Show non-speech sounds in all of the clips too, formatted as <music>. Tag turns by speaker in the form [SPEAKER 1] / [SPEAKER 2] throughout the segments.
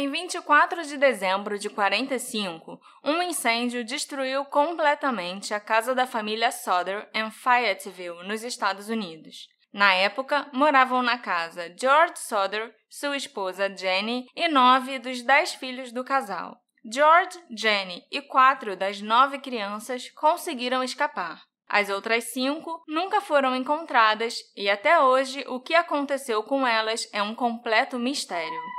[SPEAKER 1] Em 24 de dezembro de 45, um incêndio destruiu completamente a casa da família Soder em Fayetteville, nos Estados Unidos. Na época, moravam na casa George Soder, sua esposa Jenny e nove dos dez filhos do casal. George, Jenny e quatro das nove crianças conseguiram escapar. As outras cinco nunca foram encontradas e até hoje o que aconteceu com elas é um completo mistério.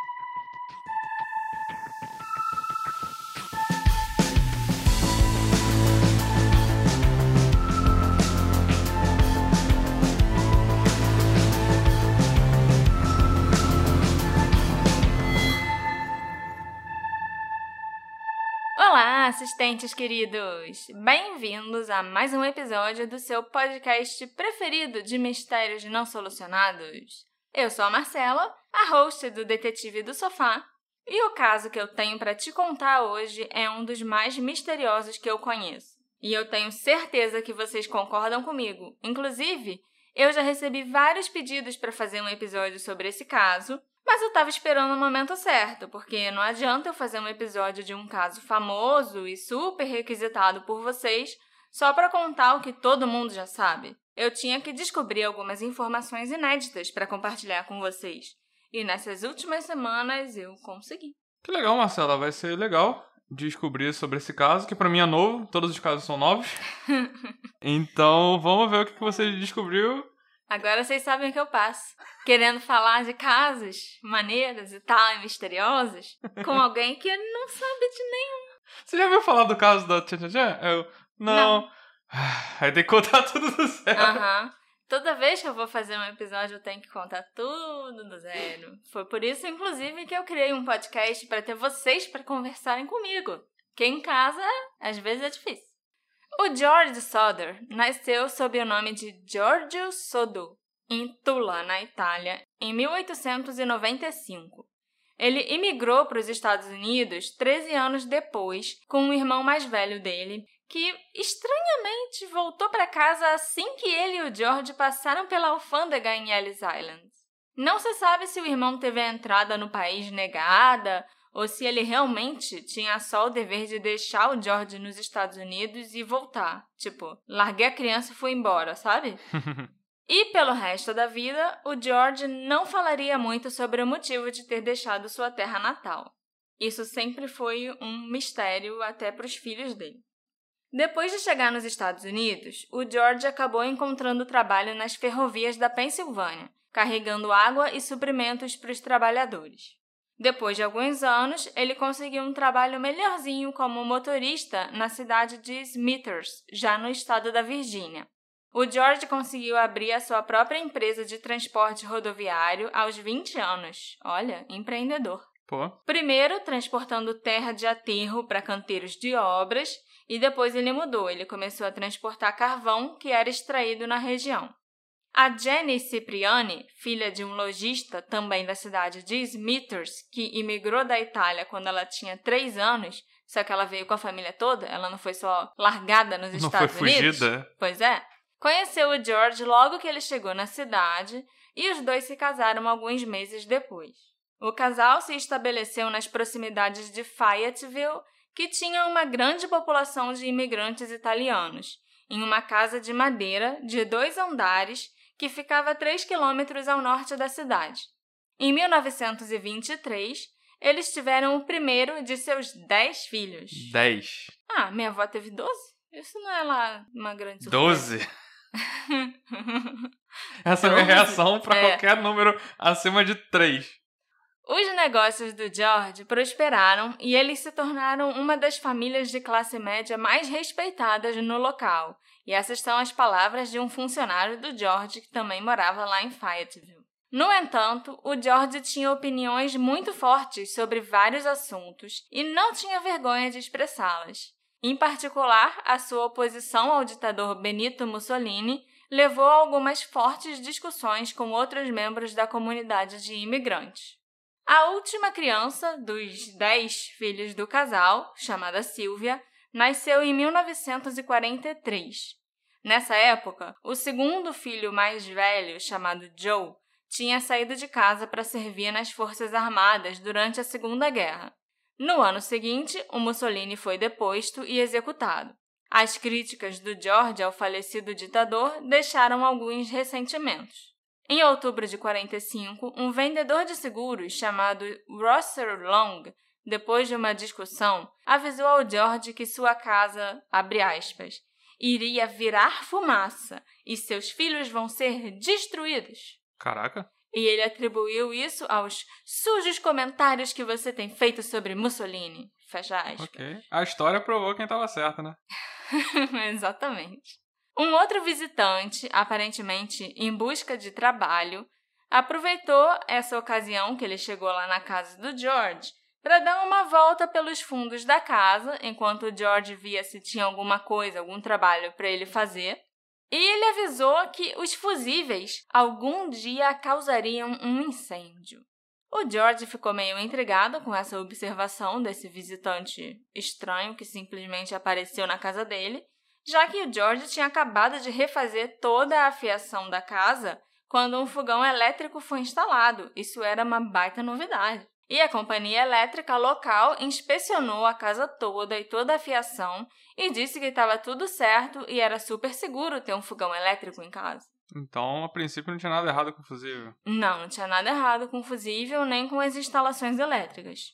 [SPEAKER 1] Assistentes queridos! Bem-vindos a mais um episódio do seu podcast preferido de mistérios não solucionados. Eu sou a Marcela, a host do Detetive do Sofá, e o caso que eu tenho para te contar hoje é um dos mais misteriosos que eu conheço. E eu tenho certeza que vocês concordam comigo. Inclusive, eu já recebi vários pedidos para fazer um episódio sobre esse caso, mas eu estava esperando o momento certo, porque não adianta eu fazer um episódio de um caso famoso e super requisitado por vocês só para contar o que todo mundo já sabe. Eu tinha que descobrir algumas informações inéditas para compartilhar com vocês. E nessas últimas semanas eu consegui.
[SPEAKER 2] Que legal, Marcela. Vai ser legal descobrir sobre esse caso, que para mim é novo. Todos os casos são novos. <laughs> então, vamos ver o que você descobriu
[SPEAKER 1] Agora vocês sabem o que eu passo. Querendo falar de casos maneiras e tal, e misteriosas, com <laughs> alguém que não sabe de nenhum.
[SPEAKER 2] Você já ouviu falar do caso da Tchan Tchan Eu, não. não. Aí tem que contar tudo do zero.
[SPEAKER 1] Aham. Uhum. Toda vez que eu vou fazer um episódio, eu tenho que contar tudo do zero. Foi por isso, inclusive, que eu criei um podcast para ter vocês para conversarem comigo. Que em casa, às vezes, é difícil. O George Soder nasceu sob o nome de Giorgio Sodo, em Tula, na Itália, em 1895. Ele imigrou para os Estados Unidos 13 anos depois, com um irmão mais velho dele, que estranhamente voltou para casa assim que ele e o George passaram pela alfândega em Ellis Island. Não se sabe se o irmão teve a entrada no país negada ou se ele realmente tinha só o dever de deixar o George nos Estados Unidos e voltar. Tipo, larguei a criança e fui embora, sabe? <laughs> e pelo resto da vida, o George não falaria muito sobre o motivo de ter deixado sua terra natal. Isso sempre foi um mistério até para os filhos dele. Depois de chegar nos Estados Unidos, o George acabou encontrando trabalho nas ferrovias da Pensilvânia, carregando água e suprimentos para os trabalhadores. Depois de alguns anos, ele conseguiu um trabalho melhorzinho como motorista na cidade de Smithers, já no estado da Virgínia. O George conseguiu abrir a sua própria empresa de transporte rodoviário aos 20 anos. Olha, empreendedor.
[SPEAKER 2] Pô.
[SPEAKER 1] Primeiro, transportando terra de aterro para canteiros de obras, e depois ele mudou. Ele começou a transportar carvão que era extraído na região. A Jenny Cipriani, filha de um lojista também da cidade de Smithers, que imigrou da Itália quando ela tinha três anos, só que ela veio com a família toda, ela não foi só largada nos não Estados
[SPEAKER 2] foi
[SPEAKER 1] Unidos.
[SPEAKER 2] Fugida.
[SPEAKER 1] Pois é. Conheceu o George logo que ele chegou na cidade e os dois se casaram alguns meses depois. O casal se estabeleceu nas proximidades de Fayetteville, que tinha uma grande população de imigrantes italianos, em uma casa de madeira de dois andares que ficava a 3 quilômetros ao norte da cidade. Em 1923, eles tiveram o primeiro de seus 10 filhos.
[SPEAKER 2] 10?
[SPEAKER 1] Ah, minha avó teve 12? Isso não é lá uma grande surpresa.
[SPEAKER 2] 12? <laughs> Essa é a minha reação para é. qualquer número acima de 3.
[SPEAKER 1] Os negócios do George prosperaram e eles se tornaram uma das famílias de classe média mais respeitadas no local. E essas são as palavras de um funcionário do George que também morava lá em Fayetteville. No entanto, o George tinha opiniões muito fortes sobre vários assuntos e não tinha vergonha de expressá-las. Em particular, a sua oposição ao ditador Benito Mussolini levou a algumas fortes discussões com outros membros da comunidade de imigrantes. A última criança dos dez filhos do casal, chamada Sylvia, nasceu em 1943. Nessa época, o segundo filho mais velho, chamado Joe, tinha saído de casa para servir nas Forças Armadas durante a Segunda Guerra. No ano seguinte, o Mussolini foi deposto e executado. As críticas do George ao falecido ditador deixaram alguns ressentimentos. Em outubro de 45, um vendedor de seguros chamado Rosser Long, depois de uma discussão, avisou ao George que sua casa, abre aspas, iria virar fumaça e seus filhos vão ser destruídos.
[SPEAKER 2] Caraca.
[SPEAKER 1] E ele atribuiu isso aos sujos comentários que você tem feito sobre Mussolini. Fecha aspas.
[SPEAKER 2] Ok. A história provou quem estava certo, né? <laughs>
[SPEAKER 1] Exatamente. Um outro visitante, aparentemente em busca de trabalho, aproveitou essa ocasião que ele chegou lá na casa do George para dar uma volta pelos fundos da casa, enquanto o George via se tinha alguma coisa, algum trabalho para ele fazer. E ele avisou que os fusíveis algum dia causariam um incêndio. O George ficou meio intrigado com essa observação desse visitante estranho que simplesmente apareceu na casa dele, já que o George tinha acabado de refazer toda a fiação da casa quando um fogão elétrico foi instalado. Isso era uma baita novidade. E a companhia elétrica local inspecionou a casa toda e toda a fiação e disse que estava tudo certo e era super seguro ter um fogão elétrico em casa.
[SPEAKER 2] Então, a princípio, não tinha nada errado com o fusível.
[SPEAKER 1] Não, não tinha nada errado com o fusível nem com as instalações elétricas.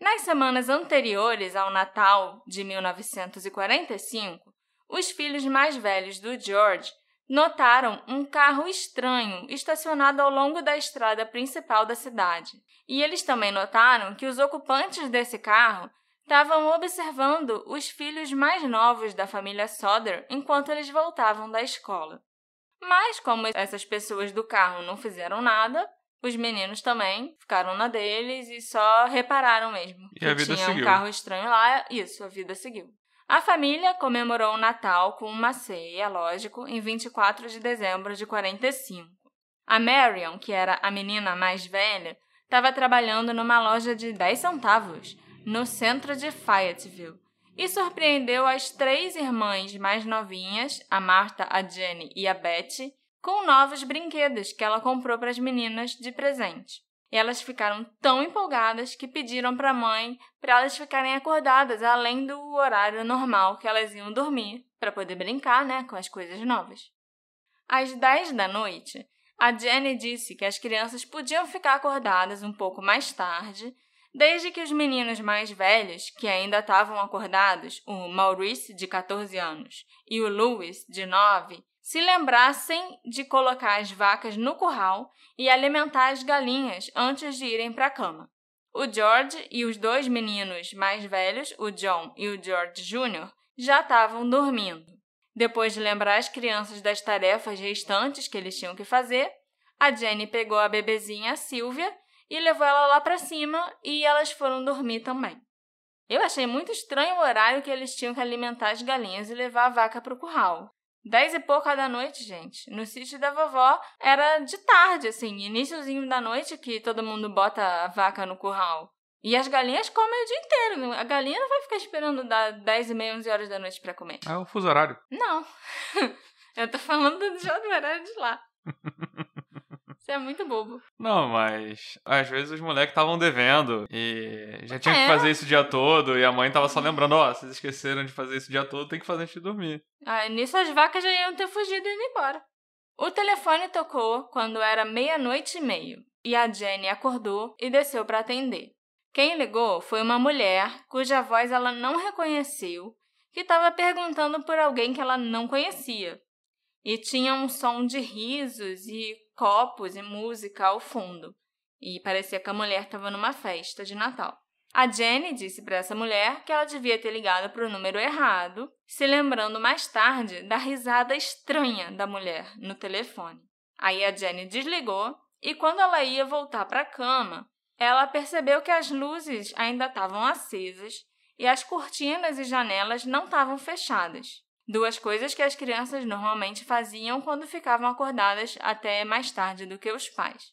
[SPEAKER 1] Nas semanas anteriores ao Natal de 1945, os filhos mais velhos do George notaram um carro estranho estacionado ao longo da estrada principal da cidade. E eles também notaram que os ocupantes desse carro estavam observando os filhos mais novos da família Soder enquanto eles voltavam da escola. Mas, como essas pessoas do carro não fizeram nada, os meninos também ficaram na deles e só repararam mesmo
[SPEAKER 2] E
[SPEAKER 1] que
[SPEAKER 2] a vida
[SPEAKER 1] tinha
[SPEAKER 2] seguiu.
[SPEAKER 1] um carro estranho lá. Isso, a vida seguiu. A família comemorou o Natal com uma ceia, lógico, em 24 de dezembro de 45. A Marion, que era a menina mais velha, estava trabalhando numa loja de 10 centavos, no centro de Fayetteville, e surpreendeu as três irmãs mais novinhas, a Marta, a Jenny e a Betty, com novos brinquedos que ela comprou para as meninas de presente. E elas ficaram tão empolgadas que pediram para a mãe para elas ficarem acordadas além do horário normal que elas iam dormir, para poder brincar, né, com as coisas novas. Às 10 da noite, a Jenny disse que as crianças podiam ficar acordadas um pouco mais tarde, desde que os meninos mais velhos, que ainda estavam acordados, o Maurice, de 14 anos, e o Louis, de 9, se lembrassem de colocar as vacas no curral e alimentar as galinhas antes de irem para a cama. O George e os dois meninos mais velhos, o John e o George Jr., já estavam dormindo. Depois de lembrar as crianças das tarefas restantes que eles tinham que fazer, a Jenny pegou a bebezinha, a Sylvia, e levou ela lá para cima e elas foram dormir também. Eu achei muito estranho o horário que eles tinham que alimentar as galinhas e levar a vaca para o curral. Dez e pouca da noite, gente. No sítio da vovó era de tarde, assim, iníciozinho da noite que todo mundo bota a vaca no curral. E as galinhas comem o dia inteiro. A galinha não vai ficar esperando dar 10 e meia, 11 horas da noite para comer.
[SPEAKER 2] É o fuso horário.
[SPEAKER 1] Não. <laughs> Eu tô falando já do horário de lá. <laughs> Você é muito bobo.
[SPEAKER 2] Não, mas às vezes os moleques estavam devendo e já tinha
[SPEAKER 1] É.
[SPEAKER 2] que fazer isso o dia todo e a mãe tava só lembrando, ó, vocês esqueceram de fazer isso o dia todo, tem que fazer antes de dormir.
[SPEAKER 1] Ah, nisso as vacas já iam ter fugido e ido embora. O telefone tocou quando era meia-noite e meio, e a Jenny acordou e desceu para atender. Quem ligou foi uma mulher cuja voz ela não reconheceu, que estava perguntando por alguém que ela não conhecia. E tinha um som de risos e copos e música ao fundo. E parecia que a mulher estava numa festa de Natal. A Jenny disse para essa mulher que ela devia ter ligado para o número errado, se lembrando mais tarde da risada estranha da mulher no telefone. Aí a Jenny desligou e quando ela ia voltar para a cama, ela percebeu que as luzes ainda estavam acesas e as cortinas e janelas não estavam fechadas. Duas coisas que as crianças normalmente faziam quando ficavam acordadas até mais tarde do que os pais.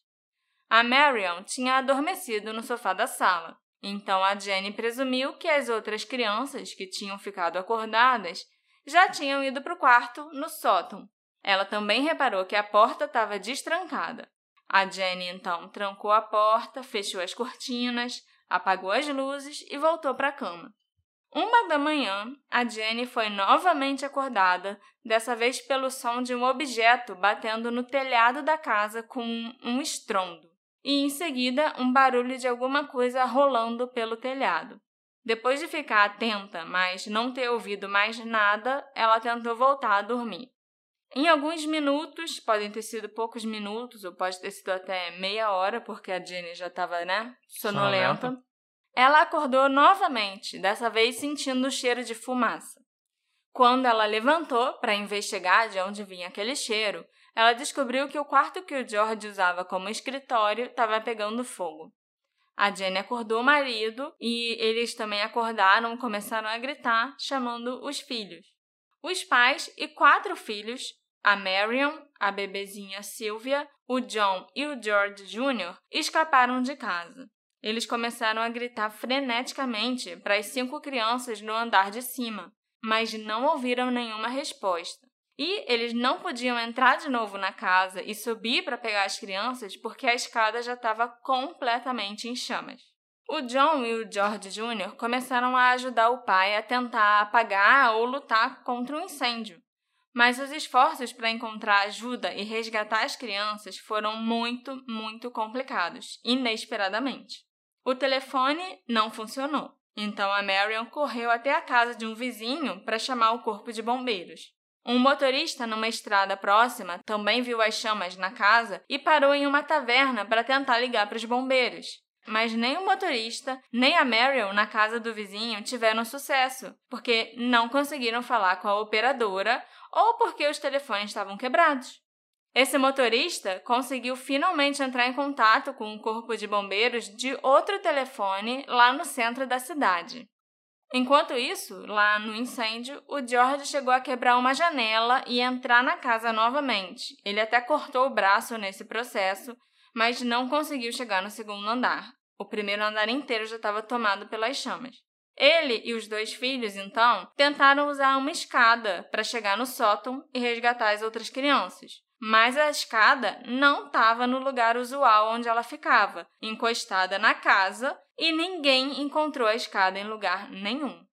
[SPEAKER 1] A Marion tinha adormecido no sofá da sala, então a Jenny presumiu que as outras crianças que tinham ficado acordadas já tinham ido para o quarto no sótão. Ela também reparou que a porta estava destrancada. A Jenny então trancou a porta, fechou as cortinas, apagou as luzes e voltou para a cama. Uma da manhã, a Jenny foi novamente acordada, dessa vez pelo som de um objeto batendo no telhado da casa com um estrondo, e em seguida um barulho de alguma coisa rolando pelo telhado. Depois de ficar atenta, mas não ter ouvido mais nada, ela tentou voltar a dormir. Em alguns minutos, podem ter sido poucos minutos, ou pode ter sido até meia hora, porque a Jenny já estava, né, sonolenta. sonolenta. Ela acordou novamente, dessa vez sentindo o cheiro de fumaça. Quando ela levantou para investigar de onde vinha aquele cheiro, ela descobriu que o quarto que o George usava como escritório estava pegando fogo. A Jenny acordou o marido e eles também acordaram e começaram a gritar, chamando os filhos. Os pais e quatro filhos, a Marion, a bebezinha Sylvia, o John e o George Jr., escaparam de casa. Eles começaram a gritar freneticamente para as cinco crianças no andar de cima, mas não ouviram nenhuma resposta. E eles não podiam entrar de novo na casa e subir para pegar as crianças porque a escada já estava completamente em chamas. O John e o George Jr. começaram a ajudar o pai a tentar apagar ou lutar contra o um incêndio. Mas os esforços para encontrar ajuda e resgatar as crianças foram muito, muito complicados, inesperadamente. O telefone não funcionou. Então a Marion correu até a casa de um vizinho para chamar o corpo de bombeiros. Um motorista numa estrada próxima também viu as chamas na casa e parou em uma taverna para tentar ligar para os bombeiros. Mas nem o motorista, nem a Marion na casa do vizinho tiveram sucesso, porque não conseguiram falar com a operadora ou porque os telefones estavam quebrados. Esse motorista conseguiu finalmente entrar em contato com um corpo de bombeiros de outro telefone lá no centro da cidade. Enquanto isso, lá no incêndio, o George chegou a quebrar uma janela e entrar na casa novamente. Ele até cortou o braço nesse processo, mas não conseguiu chegar no segundo andar. O primeiro andar inteiro já estava tomado pelas chamas. Ele e os dois filhos, então, tentaram usar uma escada para chegar no sótão e resgatar as outras crianças. Mas a escada não estava no lugar usual onde ela ficava, encostada na casa, e ninguém encontrou a escada em lugar nenhum.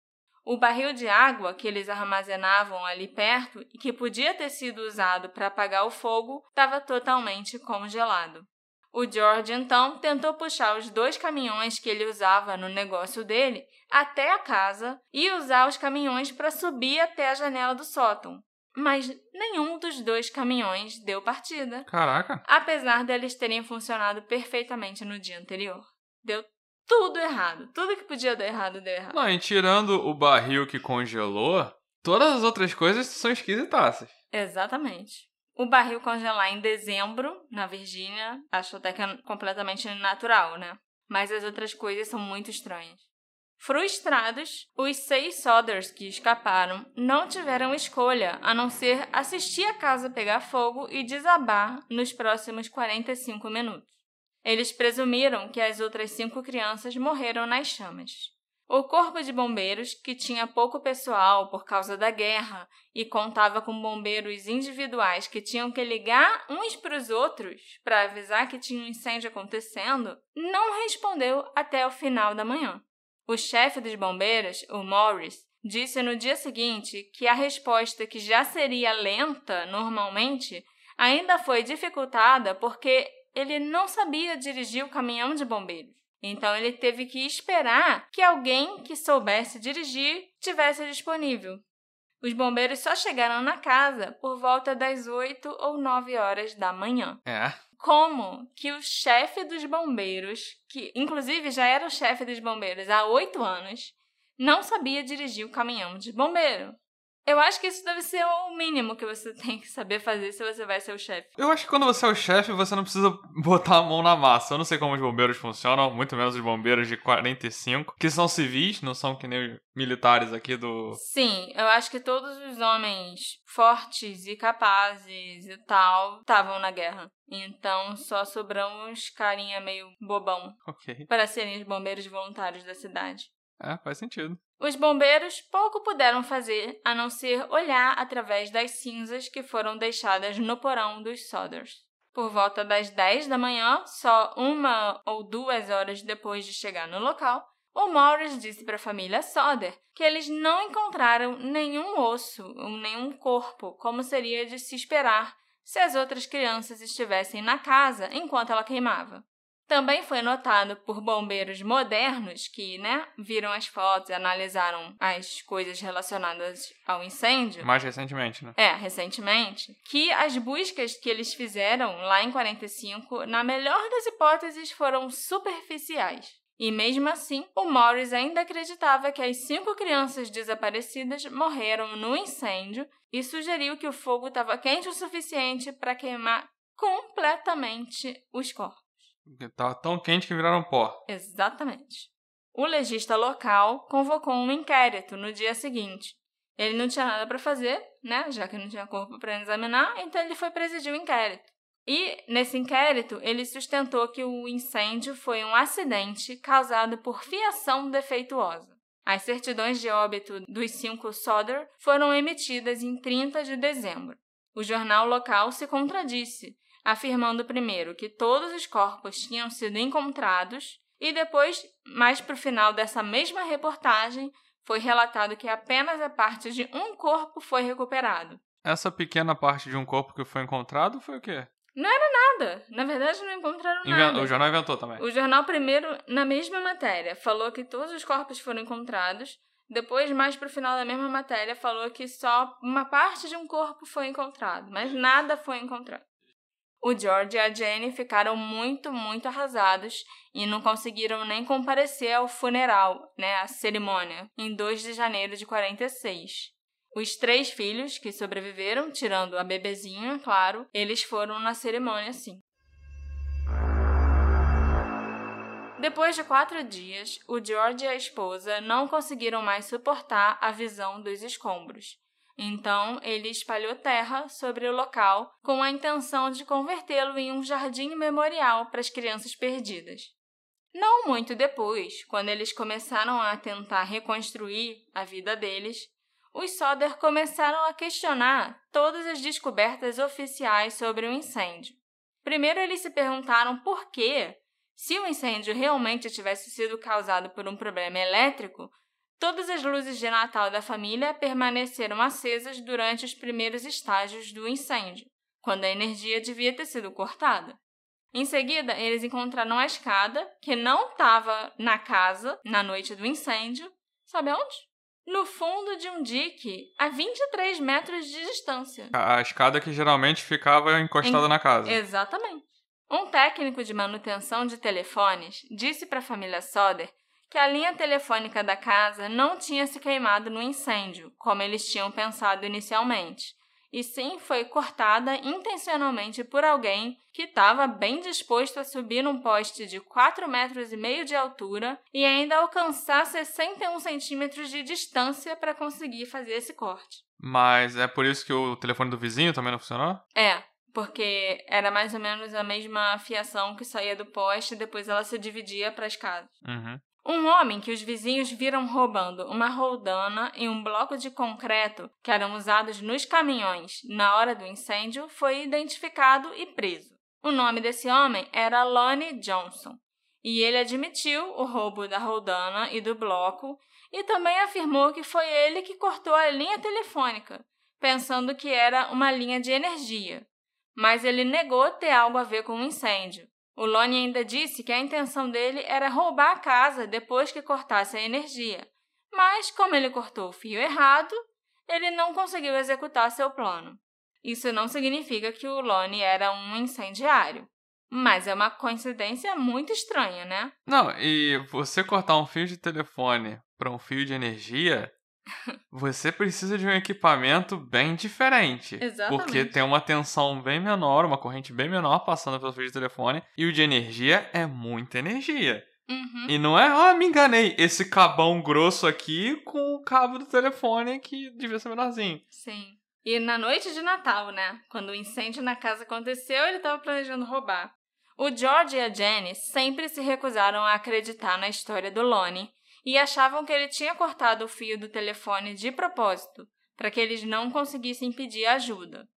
[SPEAKER 1] O barril de água que eles armazenavam ali perto e que podia ter sido usado para apagar o fogo estava totalmente congelado. O George então tentou puxar os dois caminhões que ele usava no negócio dele até a casa e usar os caminhões para subir até a janela do sótão, mas nenhum dos dois caminhões deu partida.
[SPEAKER 2] Caraca!
[SPEAKER 1] Apesar deles terem funcionado perfeitamente no dia anterior. Deu tudo errado. Tudo que podia dar errado deu errado.
[SPEAKER 2] Não, e tirando o barril que congelou, todas as outras coisas são esquisitaças.
[SPEAKER 1] Exatamente. O barril congelar em dezembro, na Virgínia, acho até que é completamente natural, né? Mas as outras coisas são muito estranhas. Frustrados, os seis Sodders que escaparam não tiveram escolha a não ser assistir a casa pegar fogo e desabar nos próximos 45 minutos. Eles presumiram que as outras cinco crianças morreram nas chamas. O corpo de bombeiros, que tinha pouco pessoal por causa da guerra e contava com bombeiros individuais que tinham que ligar uns para os outros para avisar que tinha um incêndio acontecendo, não respondeu até o final da manhã. O chefe dos bombeiros, o Morris, disse no dia seguinte que a resposta, que já seria lenta normalmente, ainda foi dificultada porque ele não sabia dirigir o caminhão de bombeiros. Então ele teve que esperar que alguém que soubesse dirigir tivesse disponível. Os bombeiros só chegaram na casa por volta das 8 ou 9 horas da manhã.
[SPEAKER 2] É
[SPEAKER 1] como que o chefe dos bombeiros, que inclusive já era o chefe dos bombeiros há oito anos, não sabia dirigir o caminhão de bombeiro. Eu acho que isso deve ser o mínimo que você <laughs> tem que saber fazer se você vai ser o chefe.
[SPEAKER 2] Eu acho que quando você é o chefe, você não precisa botar a mão na massa. Eu não sei como os bombeiros funcionam, muito menos os bombeiros de 45, que são civis, não são que nem os militares aqui do.
[SPEAKER 1] Sim, eu acho que todos os homens fortes e capazes e tal estavam na guerra. Então só sobrou uns carinha meio bobão
[SPEAKER 2] okay.
[SPEAKER 1] para serem os bombeiros voluntários da cidade.
[SPEAKER 2] É, faz sentido.
[SPEAKER 1] Os bombeiros pouco puderam fazer a não ser olhar através das cinzas que foram deixadas no porão dos Sodders. Por volta das 10 da manhã, só uma ou duas horas depois de chegar no local, o Morris disse para a família Soder que eles não encontraram nenhum osso ou nenhum corpo, como seria de se esperar se as outras crianças estivessem na casa enquanto ela queimava. Também foi notado por bombeiros modernos que, né, viram as fotos e analisaram as coisas relacionadas ao incêndio.
[SPEAKER 2] Mais recentemente, né?
[SPEAKER 1] É, recentemente, que as buscas que eles fizeram lá em 45, na melhor das hipóteses, foram superficiais. E mesmo assim, o Morris ainda acreditava que as cinco crianças desaparecidas morreram no incêndio e sugeriu que o fogo estava quente o suficiente para queimar completamente os corpos.
[SPEAKER 2] Estava tão quente que viraram pó.
[SPEAKER 1] Exatamente. O legista local convocou um inquérito no dia seguinte. Ele não tinha nada para fazer, né? Já que não tinha corpo para examinar, então ele foi presidir o inquérito. E nesse inquérito, ele sustentou que o incêndio foi um acidente causado por fiação defeituosa. As certidões de óbito dos cinco Soder foram emitidas em 30 de dezembro. O jornal local se contradisse, afirmando primeiro que todos os corpos tinham sido encontrados e depois, mais para o final dessa mesma reportagem, foi relatado que apenas a parte de um corpo foi recuperado.
[SPEAKER 2] Essa pequena parte de um corpo que foi encontrado foi o quê?
[SPEAKER 1] Não era nada. Na verdade, não encontraram nada.
[SPEAKER 2] O jornal inventou também.
[SPEAKER 1] O jornal, primeiro, na mesma matéria, falou que todos os corpos foram encontrados. Depois, mais pro final da mesma matéria, falou que só uma parte de um corpo foi encontrado, mas nada foi encontrado. O George e a Jenny ficaram muito, muito arrasados e não conseguiram nem comparecer ao funeral, né, a cerimônia, em 2 de janeiro de 46. Os três filhos que sobreviveram, tirando a bebezinha, claro, eles foram na cerimônia sim. Depois de quatro dias, o George e a esposa não conseguiram mais suportar a visão dos escombros. Então, ele espalhou terra sobre o local com a intenção de convertê-lo em um jardim memorial para as crianças perdidas. Não muito depois, quando eles começaram a tentar reconstruir a vida deles, os Soder começaram a questionar todas as descobertas oficiais sobre o incêndio. Primeiro, eles se perguntaram por que, se o incêndio realmente tivesse sido causado por um problema elétrico, todas as luzes de Natal da família permaneceram acesas durante os primeiros estágios do incêndio, quando a energia devia ter sido cortada. Em seguida, eles encontraram a escada, que não estava na casa na noite do incêndio. Sabe onde? no fundo de um dique a 23 metros de distância.
[SPEAKER 2] A, escada que geralmente ficava encostada em... na casa.
[SPEAKER 1] Exatamente. Um técnico de manutenção de telefones disse para a família Soder que a linha telefônica da casa não tinha se queimado no incêndio, como eles tinham pensado inicialmente, e sim foi cortada intencionalmente por alguém que estava bem disposto a subir num poste de 4 metros e meio de altura e ainda alcançar 61 centímetros de distância para conseguir fazer esse corte.
[SPEAKER 2] Mas é por isso que o telefone do vizinho também não funcionou?
[SPEAKER 1] É, porque era mais ou menos a mesma fiação que saía do poste e depois ela se dividia para as casas.
[SPEAKER 2] Uhum.
[SPEAKER 1] Um homem que os vizinhos viram roubando uma roldana e um bloco de concreto que eram usados nos caminhões na hora do incêndio foi identificado e preso. O nome desse homem era Lonnie Johnson e ele admitiu o roubo da roldana e do bloco e também afirmou que foi ele que cortou a linha telefônica, pensando que era uma linha de energia. Mas ele negou ter algo a ver com o incêndio. O Lonnie ainda disse que a intenção dele era roubar a casa depois que cortasse a energia. Mas, como ele cortou o fio errado, ele não conseguiu executar seu plano. Isso não significa que o Lonnie era um incendiário. Mas é uma coincidência muito estranha, né?
[SPEAKER 2] Não, e você cortar um fio de telefone para um fio de energia você precisa de um equipamento bem diferente.
[SPEAKER 1] Exatamente.
[SPEAKER 2] Porque tem uma tensão bem menor, uma corrente bem menor passando pelo fio de telefone. E o de energia é muita energia.
[SPEAKER 1] Uhum.
[SPEAKER 2] E não é, ah, me enganei, esse cabão grosso aqui com o cabo do telefone que devia ser menorzinho.
[SPEAKER 1] Sim. E na noite de Natal, né? Quando o incêndio na casa aconteceu, ele estava planejando roubar. O George e a Jenny sempre se recusaram a acreditar na história do Lonnie e achavam que ele tinha cortado o fio do telefone de propósito, para que eles não conseguissem pedir ajuda.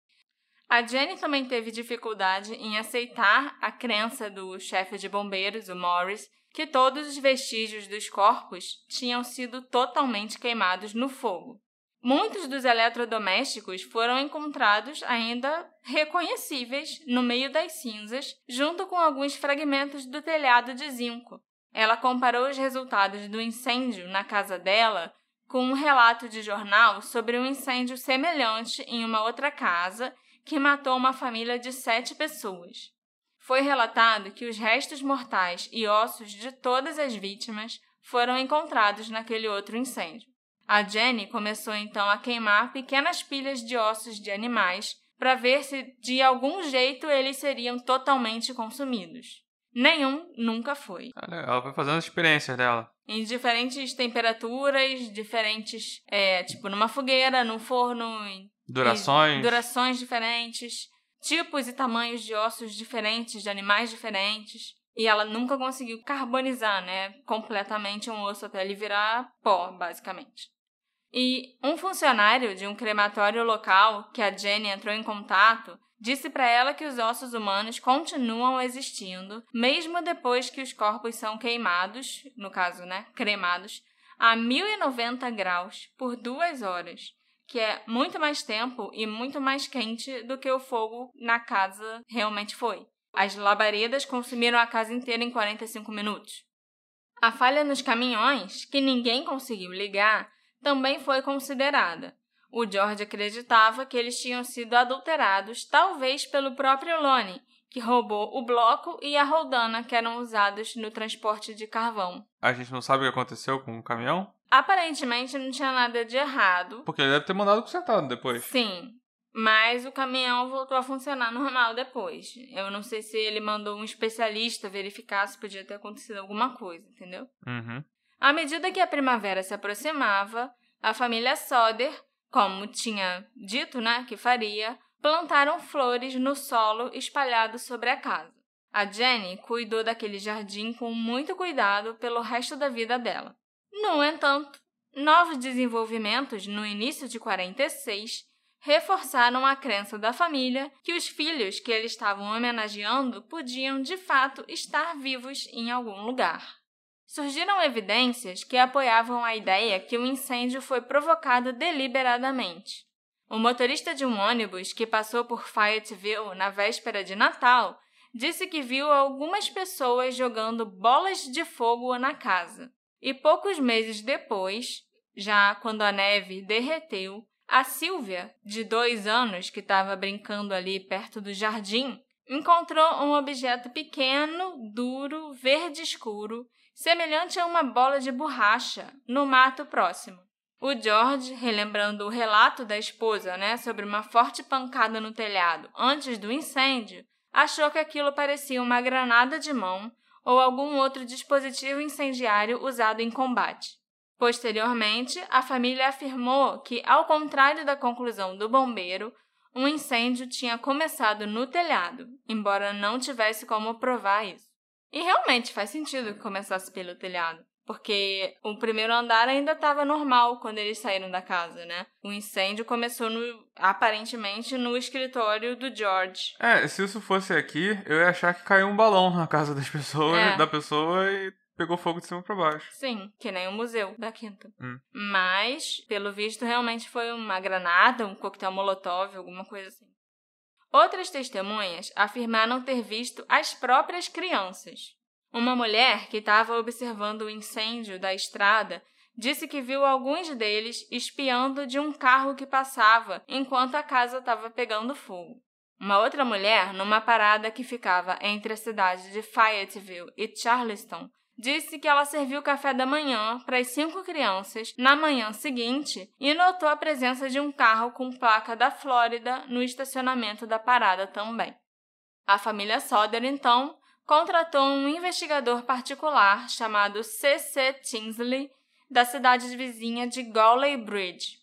[SPEAKER 1] A Jenny também teve dificuldade em aceitar a crença do chefe de bombeiros, o Morris, que todos os vestígios dos corpos tinham sido totalmente queimados no fogo. Muitos dos eletrodomésticos foram encontrados ainda reconhecíveis no meio das cinzas, junto com alguns fragmentos do telhado de zinco. Ela comparou os resultados do incêndio na casa dela com um relato de jornal sobre um incêndio semelhante em uma outra casa que matou uma família de sete pessoas. Foi relatado que os restos mortais e ossos de todas as vítimas foram encontrados naquele outro incêndio. A Jenny começou então a queimar pequenas pilhas de ossos de animais para ver se de algum jeito eles seriam totalmente consumidos. Nenhum nunca foi.
[SPEAKER 2] Ela foi fazendo as experiências dela.
[SPEAKER 1] Em diferentes temperaturas, diferentes. É, tipo, numa fogueira, num forno.
[SPEAKER 2] Durações.
[SPEAKER 1] Durações diferentes tipos e tamanhos de ossos diferentes, de animais diferentes. E ela nunca conseguiu carbonizar, né, completamente um osso até ele virar pó, basicamente. E um funcionário de um crematório local que a Jenny entrou em contato disse para ela que os ossos humanos continuam existindo, mesmo depois que os corpos são queimados, no caso, né, cremados, a 1090 graus por duas horas que é muito mais tempo e muito mais quente do que o fogo na casa realmente foi. As labaredas consumiram a casa inteira em 45 minutos. A falha nos caminhões, que ninguém conseguiu ligar, também foi considerada. O George acreditava que eles tinham sido adulterados, talvez pelo próprio Lonnie, que roubou o bloco e a roldana que eram usados no transporte de carvão.
[SPEAKER 2] A gente não sabe o que aconteceu com o caminhão?
[SPEAKER 1] Aparentemente não tinha nada de errado.
[SPEAKER 2] Porque ele deve ter mandado consertado depois.
[SPEAKER 1] Sim. Mas o caminhão voltou a funcionar normal depois. Eu não sei se ele mandou um especialista verificar se podia ter acontecido alguma coisa, entendeu?
[SPEAKER 2] Uhum.
[SPEAKER 1] À medida que a primavera se aproximava, a família Soder, como tinha dito, né, que faria, plantaram flores no solo espalhado sobre a casa. A Jenny cuidou daquele jardim com muito cuidado pelo resto da vida dela. No entanto, novos desenvolvimentos no início de 46 reforçaram a crença da família que os filhos que eles estavam homenageando podiam de fato estar vivos em algum lugar. Surgiram evidências que apoiavam a ideia que o incêndio foi provocado deliberadamente. O motorista de um ônibus que passou por Fayetteville na véspera de Natal disse que viu algumas pessoas jogando bolas de fogo na casa. E poucos meses depois, já quando a neve derreteu, a Silvia, de dois anos, que estava brincando ali perto do jardim, encontrou um objeto pequeno, duro, verde escuro, semelhante a uma bola de borracha, no mato próximo. O George, relembrando o relato da esposa né, sobre uma forte pancada no telhado antes do incêndio, achou que aquilo parecia uma granada de mão ou algum outro dispositivo incendiário usado em combate. Posteriormente, a família afirmou que, ao contrário da conclusão do bombeiro, um incêndio tinha começado no telhado, embora não tivesse como provar isso. E realmente faz sentido que começasse pelo telhado. Porque o primeiro andar ainda estava normal quando eles saíram da casa, né? O incêndio começou no, aparentemente no escritório do George.
[SPEAKER 2] É, se isso fosse aqui, eu ia achar que caiu um balão na casa das pessoas, é. da pessoa e pegou fogo de cima para baixo.
[SPEAKER 1] Sim, que nem o museu da Quinta.
[SPEAKER 2] Hum.
[SPEAKER 1] Mas, pelo visto, realmente foi uma granada, um coquetel molotov, alguma coisa assim. Outras testemunhas afirmaram ter visto as próprias crianças. Uma mulher que estava observando o incêndio da estrada disse que viu alguns deles espiando de um carro que passava enquanto a casa estava pegando fogo. Uma outra mulher, numa parada que ficava entre a cidade de Fayetteville e Charleston, disse que ela serviu café da manhã para as cinco crianças na manhã seguinte e notou a presença de um carro com placa da Flórida no estacionamento da parada também. A família Soder, então, contratou um investigador particular chamado C.C. Tinsley, da cidade vizinha de Gawley Bridge.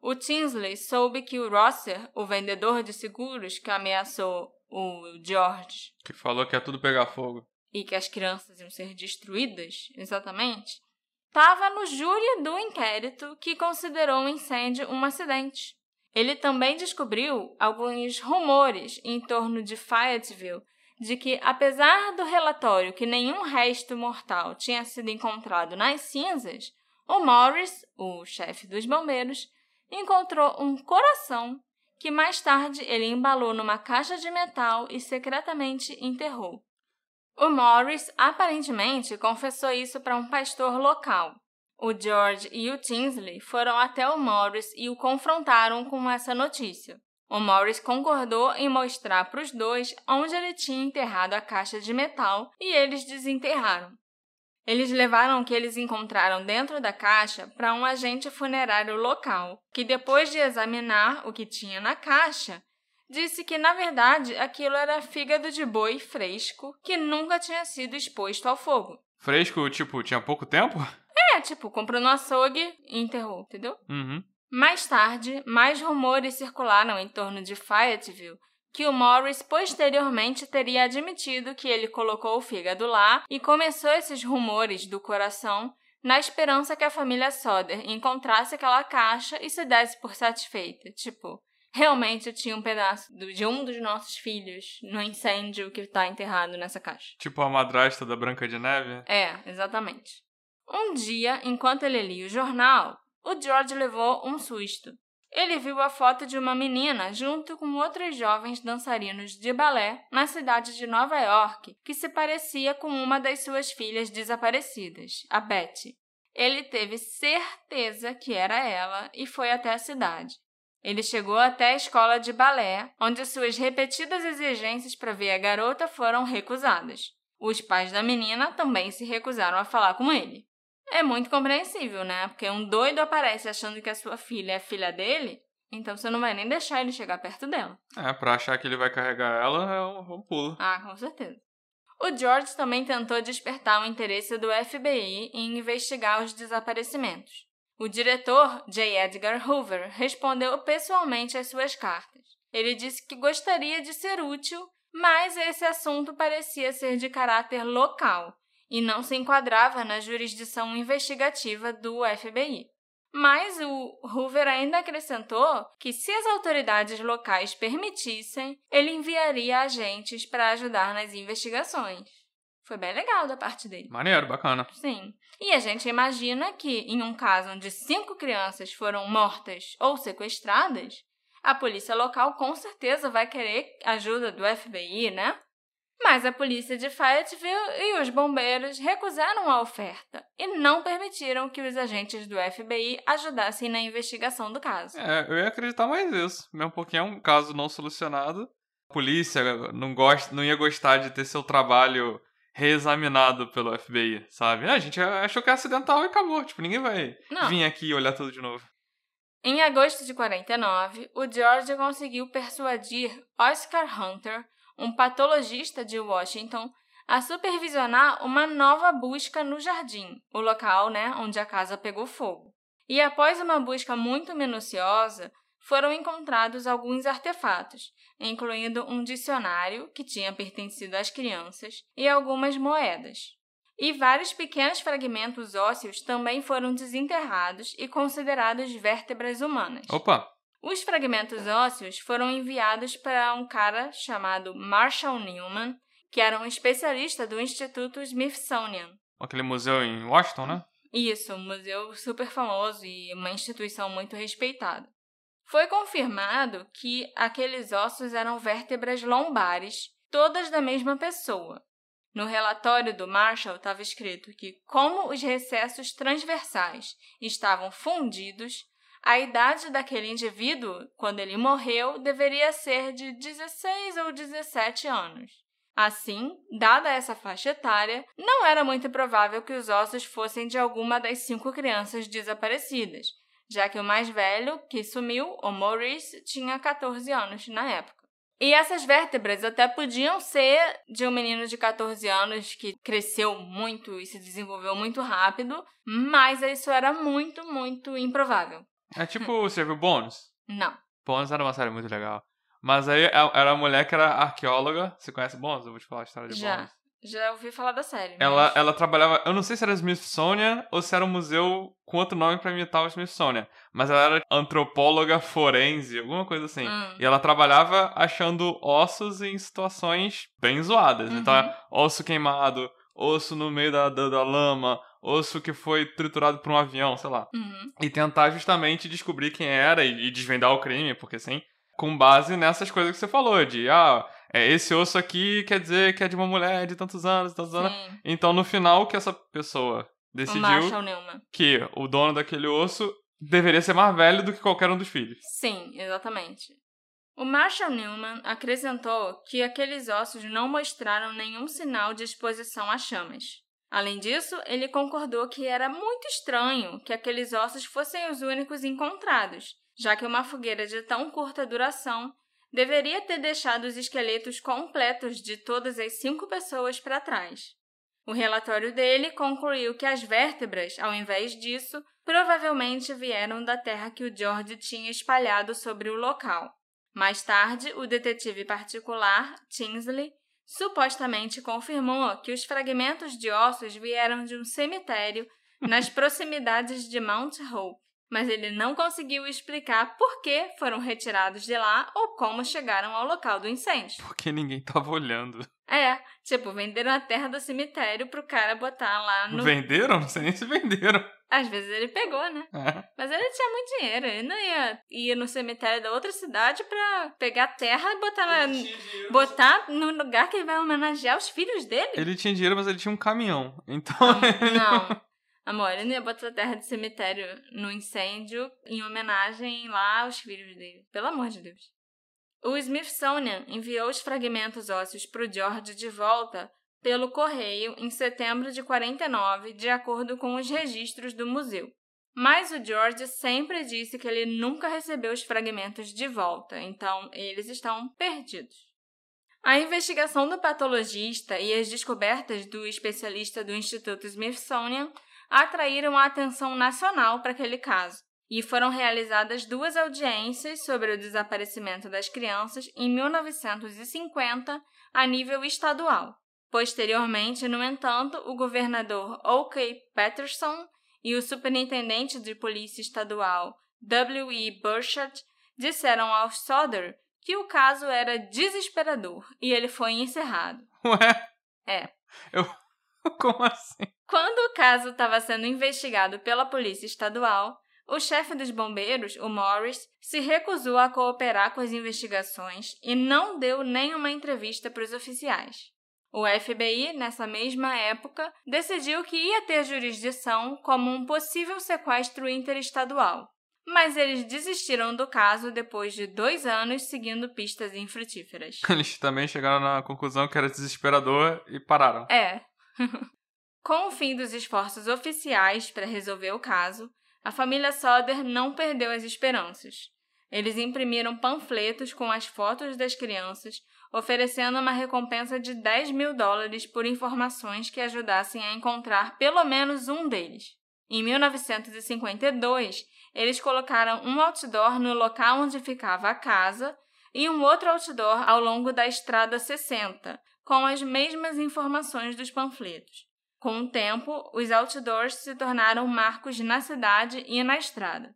[SPEAKER 1] O Tinsley soube que o Rosser, o vendedor de seguros que ameaçou o George,
[SPEAKER 2] que falou que ia tudo pegar fogo
[SPEAKER 1] e que as crianças iam ser destruídas, exatamente, estava no júri do inquérito que considerou o incêndio um acidente. Ele também descobriu alguns rumores em torno de Fayetteville de que, apesar do relatório que nenhum resto mortal tinha sido encontrado nas cinzas, o Morris, o chefe dos bombeiros, encontrou um coração que mais tarde ele embalou numa caixa de metal e secretamente enterrou. O Morris aparentemente confessou isso para um pastor local. O George e o Tinsley foram até o Morris e o confrontaram com essa notícia. O Morris concordou em mostrar para os dois onde ele tinha enterrado a caixa de metal e eles desenterraram. Eles levaram o que eles encontraram dentro da caixa para um agente funerário local, que depois de examinar o que tinha na caixa, disse que na verdade aquilo era fígado de boi fresco que nunca tinha sido exposto ao fogo.
[SPEAKER 2] Fresco, tipo, tinha pouco tempo?
[SPEAKER 1] É, tipo, comprou no açougue e enterrou, entendeu?
[SPEAKER 2] Uhum.
[SPEAKER 1] Mais tarde, mais rumores circularam em torno de Fayetteville que o Morris posteriormente teria admitido que ele colocou o fígado lá e começou esses rumores do coração na esperança que a família Soder encontrasse aquela caixa e se desse por satisfeita. Tipo, realmente tinha um pedaço de um dos nossos filhos no incêndio que está enterrado nessa caixa.
[SPEAKER 2] Tipo a madrasta da Branca de Neve?
[SPEAKER 1] É, exatamente. Um dia, enquanto ele lia o jornal, o George levou um susto. Ele viu a foto de uma menina junto com outros jovens dançarinos de balé na cidade de Nova York, que se parecia com uma das suas filhas desaparecidas, a Betty. Ele teve certeza que era ela e foi até a cidade. Ele chegou até a escola de balé, onde suas repetidas exigências para ver a garota foram recusadas. Os pais da menina também se recusaram a falar com ele. É muito compreensível, né? Porque um doido aparece achando que a sua filha é filha dele, então você não vai nem deixar ele chegar perto dela.
[SPEAKER 2] É, pra achar que ele vai carregar ela é um, um pulo.
[SPEAKER 1] Ah, com certeza. O George também tentou despertar o interesse do FBI em investigar os desaparecimentos. O diretor, J. Edgar Hoover, respondeu pessoalmente às suas cartas. Ele disse que gostaria de ser útil, mas esse assunto parecia ser de caráter local e não se enquadrava na jurisdição investigativa do FBI. Mas o Hoover ainda acrescentou que, se as autoridades locais permitissem, ele enviaria agentes para ajudar nas investigações. Foi bem legal da parte dele.
[SPEAKER 2] Maneiro, bacana.
[SPEAKER 1] Sim. E a gente imagina que, em um caso onde cinco crianças foram mortas ou sequestradas, a polícia local com certeza vai querer ajuda do FBI, né? Mas a polícia de Fayetteville e os bombeiros recusaram a oferta e não permitiram que os agentes do FBI ajudassem na investigação do caso.
[SPEAKER 2] É, eu ia acreditar mais isso, mesmo porque é um caso não solucionado. A polícia não, gosta, não ia gostar de ter seu trabalho reexaminado pelo FBI, sabe? A gente achou que é acidental e acabou. Tipo, ninguém vai não. vir aqui e olhar tudo de novo.
[SPEAKER 1] Em agosto de 49, o George conseguiu persuadir Oscar Hunter um patologista de Washington, a supervisionar uma nova busca no jardim, o local né, onde a casa pegou fogo. E após uma busca muito minuciosa, foram encontrados alguns artefatos, incluindo um dicionário que tinha pertencido às crianças e algumas moedas. E vários pequenos fragmentos ósseos também foram desenterrados e considerados vértebras humanas.
[SPEAKER 2] Opa!
[SPEAKER 1] Os fragmentos ósseos foram enviados para um cara chamado Marshall Newman, que era um especialista do Instituto Smithsonian.
[SPEAKER 2] Aquele museu em Washington, né?
[SPEAKER 1] Isso, um museu super famoso e uma instituição muito respeitada. Foi confirmado que aqueles ossos eram vértebras lombares, todas da mesma pessoa. No relatório do Marshall estava escrito que, como os recessos transversais estavam fundidos, a idade daquele indivíduo, quando ele morreu, deveria ser de 16 ou 17 anos. Assim, dada essa faixa etária, não era muito provável que os ossos fossem de alguma das cinco crianças desaparecidas, já que o mais velho, que sumiu, o Maurice, tinha 14 anos na época. E essas vértebras até podiam ser de um menino de 14 anos que cresceu muito e se desenvolveu muito rápido, mas isso era muito, muito improvável.
[SPEAKER 2] É tipo, você viu Bônus?
[SPEAKER 1] Não.
[SPEAKER 2] Bônus era uma série muito legal. Mas aí é, era a mulher que era arqueóloga. Você conhece Bônus? Eu vou te falar a história de
[SPEAKER 1] Já.
[SPEAKER 2] Bônus.
[SPEAKER 1] Já ouvi falar da série. Mas...
[SPEAKER 2] Ela, ela trabalhava. Eu não sei se era Smithsonian ou se era um museu com outro nome para imitar o Smithsonian. Mas ela era antropóloga forense, alguma coisa assim.
[SPEAKER 1] Hum.
[SPEAKER 2] E ela trabalhava achando ossos em situações bem zoadas. Então,
[SPEAKER 1] Uhum.
[SPEAKER 2] é osso queimado, osso no meio da, da, da lama, osso que foi triturado por um avião, sei lá.
[SPEAKER 1] Uhum.
[SPEAKER 2] E tentar justamente descobrir quem era e, e desvendar o crime, porque assim, com base nessas coisas que você falou, de ah, é, esse osso aqui quer dizer que é de uma mulher de tantos anos, tantos anos.
[SPEAKER 1] Sim.
[SPEAKER 2] Então, no final, que essa pessoa
[SPEAKER 1] O
[SPEAKER 2] decidiu
[SPEAKER 1] Newman.
[SPEAKER 2] que o dono daquele osso deveria ser mais velho do que qualquer um dos filhos.
[SPEAKER 1] Sim, exatamente. O Marshall Newman acrescentou que aqueles ossos não mostraram nenhum sinal de exposição a chamas. Além disso, ele concordou que era muito estranho que aqueles ossos fossem os únicos encontrados, já que uma fogueira de tão curta duração deveria ter deixado os esqueletos completos de todas as cinco pessoas para trás. O relatório dele concluiu que as vértebras, ao invés disso, provavelmente vieram da terra que o George tinha espalhado sobre o local. Mais tarde, o detetive particular, Tinsley, supostamente confirmou que os fragmentos de ossos vieram de um cemitério nas <laughs> proximidades de Mount Hope, mas ele não conseguiu explicar por que foram retirados de lá ou como chegaram ao local do incêndio.
[SPEAKER 2] Porque ninguém tava olhando.
[SPEAKER 1] É, tipo, venderam a terra do cemitério pro cara botar lá no.
[SPEAKER 2] Venderam? Não sei nem se venderam.
[SPEAKER 1] Às vezes ele pegou, né?
[SPEAKER 2] É.
[SPEAKER 1] Mas ele tinha muito dinheiro, ele não ia ir no cemitério da outra cidade pra pegar terra e botar, na, botar no lugar que ele vai homenagear os filhos dele.
[SPEAKER 2] Ele tinha dinheiro, mas ele tinha um caminhão. Então.
[SPEAKER 1] Não. <laughs> Ele não ia botar terra de cemitério no incêndio em homenagem lá aos filhos dele. Pelo amor de Deus. O Smithsonian enviou os fragmentos ósseos para o George de volta pelo correio em setembro de 49, de acordo com os registros do museu. Mas o George sempre disse que ele nunca recebeu os fragmentos de volta, então eles estão perdidos. A investigação do patologista e as descobertas do especialista do Instituto Smithsonian atraíram a atenção nacional para aquele caso, e foram realizadas duas audiências sobre o desaparecimento das crianças em 1950 a nível estadual. Posteriormente, no entanto, o governador O.K. Patterson e o superintendente de polícia estadual W.E. Burchard disseram ao Soder que o caso era desesperador e ele foi encerrado.
[SPEAKER 2] Ué?
[SPEAKER 1] É.
[SPEAKER 2] Eu. <laughs> Como assim?
[SPEAKER 1] Quando o caso estava sendo investigado pela polícia estadual, o chefe dos bombeiros, o Morris, se recusou a cooperar com as investigações e não deu nenhuma entrevista para os oficiais. O FBI, nessa mesma época, decidiu que ia ter jurisdição como um possível sequestro interestadual, mas eles desistiram do caso depois de dois anos seguindo pistas infrutíferas. <laughs>
[SPEAKER 2] Eles também chegaram na conclusão que era desesperador e pararam.
[SPEAKER 1] É. <laughs> Com o fim dos esforços oficiais para resolver o caso, a família Soder não perdeu as esperanças. Eles imprimiram panfletos com as fotos das crianças, oferecendo uma recompensa de 10 mil dólares por informações que ajudassem a encontrar pelo menos um deles. Em 1952, eles colocaram um outdoor no local onde ficava a casa e um outro outdoor ao longo da Estrada 60, com as mesmas informações dos panfletos. Com o tempo, os outdoors se tornaram marcos na cidade e na estrada.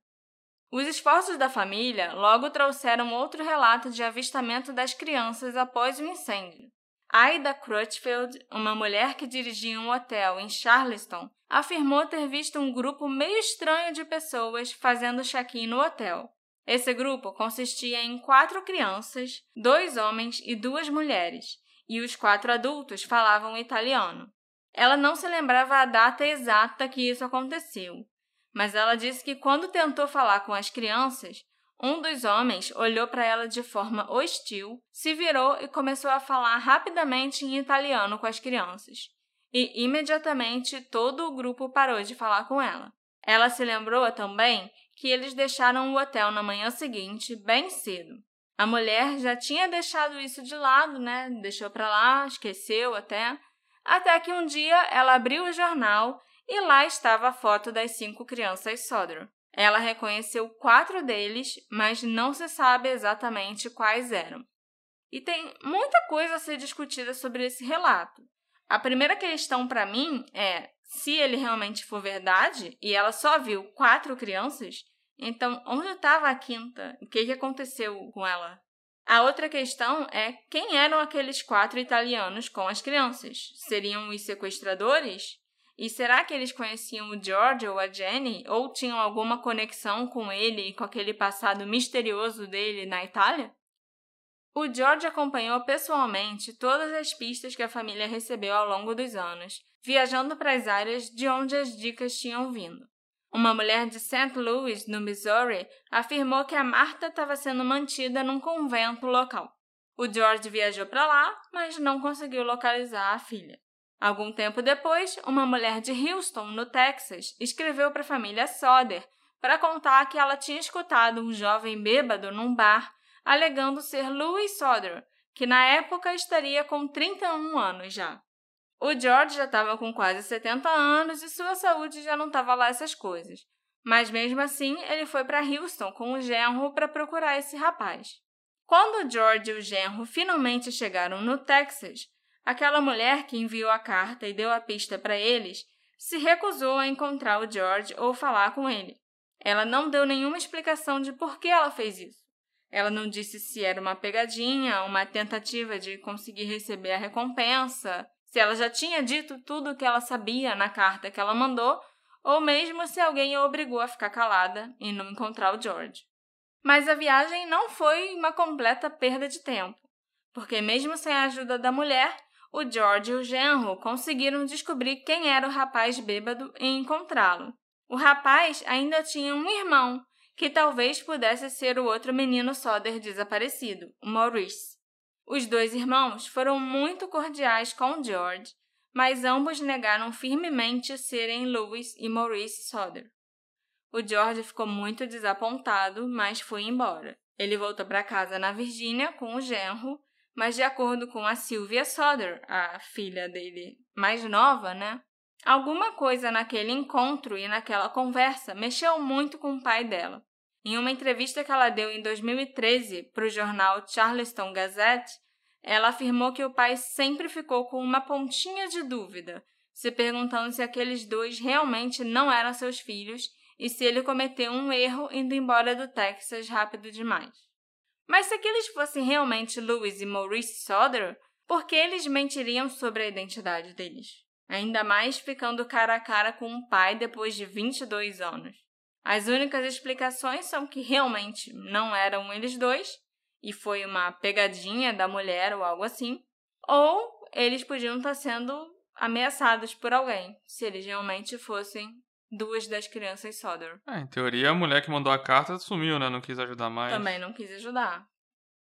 [SPEAKER 1] Os esforços da família logo trouxeram outro relato de avistamento das crianças após o incêndio. Aida Crutchfield, uma mulher que dirigia um hotel em Charleston, afirmou ter visto um grupo meio estranho de pessoas fazendo check-in no hotel. Esse grupo consistia em quatro crianças, dois homens e duas mulheres, e os quatro adultos falavam italiano. Ela não se lembrava a data exata que isso aconteceu, mas ela disse que quando tentou falar com as crianças, um dos homens olhou para ela de forma hostil, se virou e começou a falar rapidamente em italiano com as crianças. E imediatamente todo o grupo parou de falar com ela. Ela se lembrou também que eles deixaram o hotel na manhã seguinte, bem cedo. A mulher já tinha deixado isso de lado, né? Deixou para lá, esqueceu até. Até que um dia ela abriu o jornal e lá estava a foto das cinco crianças Sodor. Ela reconheceu quatro deles, mas não se sabe exatamente quais eram. E tem muita coisa a ser discutida sobre esse relato. A primeira questão para mim é se ele realmente for verdade e ela só viu quatro crianças, então onde estava a quinta? O que, que aconteceu com ela? A outra questão é quem eram aqueles quatro italianos com as crianças? Seriam os sequestradores? E será que eles conheciam o George ou a Jenny? Ou tinham alguma conexão com ele e com aquele passado misterioso dele na Itália? O George acompanhou pessoalmente todas as pistas que a família recebeu ao longo dos anos, viajando para as áreas de onde as dicas tinham vindo. Uma mulher de St. Louis, no Missouri, afirmou que a Marta estava sendo mantida num convento local. O George viajou para lá, mas não conseguiu localizar a filha. Algum tempo depois, uma mulher de Houston, no Texas, escreveu para a família Soder para contar que ela tinha escutado um jovem bêbado num bar alegando ser Louis Soder, que na época estaria com 31 anos já. O George já estava com quase 70 anos e sua saúde já não estava lá essas coisas. Mas mesmo assim, ele foi para Houston com o genro para procurar esse rapaz. Quando o George e o genro finalmente chegaram no Texas, aquela mulher que enviou a carta e deu a pista para eles se recusou a encontrar o George ou falar com ele. Ela não deu nenhuma explicação de por que ela fez isso. Ela não disse se era uma pegadinha, uma tentativa de conseguir receber a recompensa, se ela já tinha dito tudo o que ela sabia na carta que ela mandou, ou mesmo se alguém a obrigou a ficar calada e não encontrar o George. Mas a viagem não foi uma completa perda de tempo, porque mesmo sem a ajuda da mulher, o George e o genro conseguiram descobrir quem era o rapaz bêbado e encontrá-lo. O rapaz ainda tinha um irmão, que talvez pudesse ser o outro menino Soder desaparecido, o Maurice. Os dois irmãos foram muito cordiais com George, mas ambos negaram firmemente serem Louis e Maurice Soder. O George ficou muito desapontado, mas foi embora. Ele voltou para casa na Virgínia com o genro, mas de acordo com a Sylvia Soder, a filha dele mais nova, né? Alguma coisa naquele encontro e naquela conversa mexeu muito com o pai dela. Em uma entrevista que ela deu em 2013 para o jornal Charleston Gazette, ela afirmou que o pai sempre ficou com uma pontinha de dúvida, se perguntando se aqueles dois realmente não eram seus filhos e se ele cometeu um erro indo embora do Texas rápido demais. Mas se aqueles fossem realmente Louis e Maurice Soder, por que eles mentiriam sobre a identidade deles? Ainda mais ficando cara a cara com um pai depois de 22 anos. As únicas explicações são que realmente não eram eles dois e foi uma pegadinha da mulher ou algo assim, ou eles podiam estar sendo ameaçados por alguém, se eles realmente fossem duas das crianças Soder.
[SPEAKER 2] É, em teoria, a mulher que mandou a carta sumiu, né? Não quis ajudar mais.
[SPEAKER 1] Também não quis ajudar.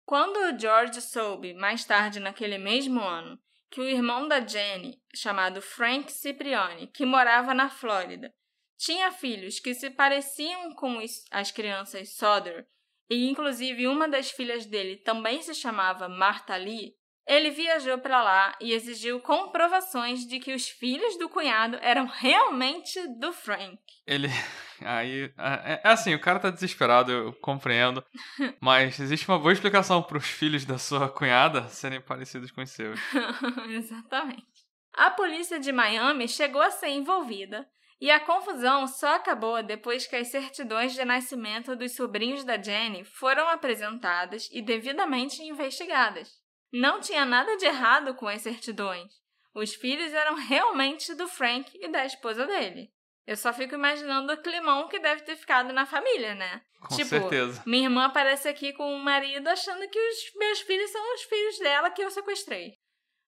[SPEAKER 1] Quando George soube, mais tarde naquele mesmo ano, que o irmão da Jenny, chamado Frank Cipriani, que morava na Flórida, tinha filhos que se pareciam com as crianças Soder, e inclusive uma das filhas dele também se chamava Martha Lee, ele viajou para lá e exigiu comprovações de que os filhos do cunhado eram realmente do Frank.
[SPEAKER 2] Ele. <laughs> Aí. É, é assim, o cara tá desesperado, eu compreendo. <laughs> mas existe uma boa explicação para os filhos da sua cunhada serem parecidos com os seus. <laughs>
[SPEAKER 1] Exatamente. A polícia de Miami chegou a ser envolvida e a confusão só acabou depois que as certidões de nascimento dos sobrinhos da Jenny foram apresentadas e devidamente investigadas. Não tinha nada de errado com as certidões. Os filhos eram realmente do Frank e da esposa dele. Eu só fico imaginando o climão que deve ter ficado na família, né?
[SPEAKER 2] Com
[SPEAKER 1] tipo,
[SPEAKER 2] certeza.
[SPEAKER 1] minha irmã aparece aqui com o marido achando que os meus filhos são os filhos dela que eu sequestrei.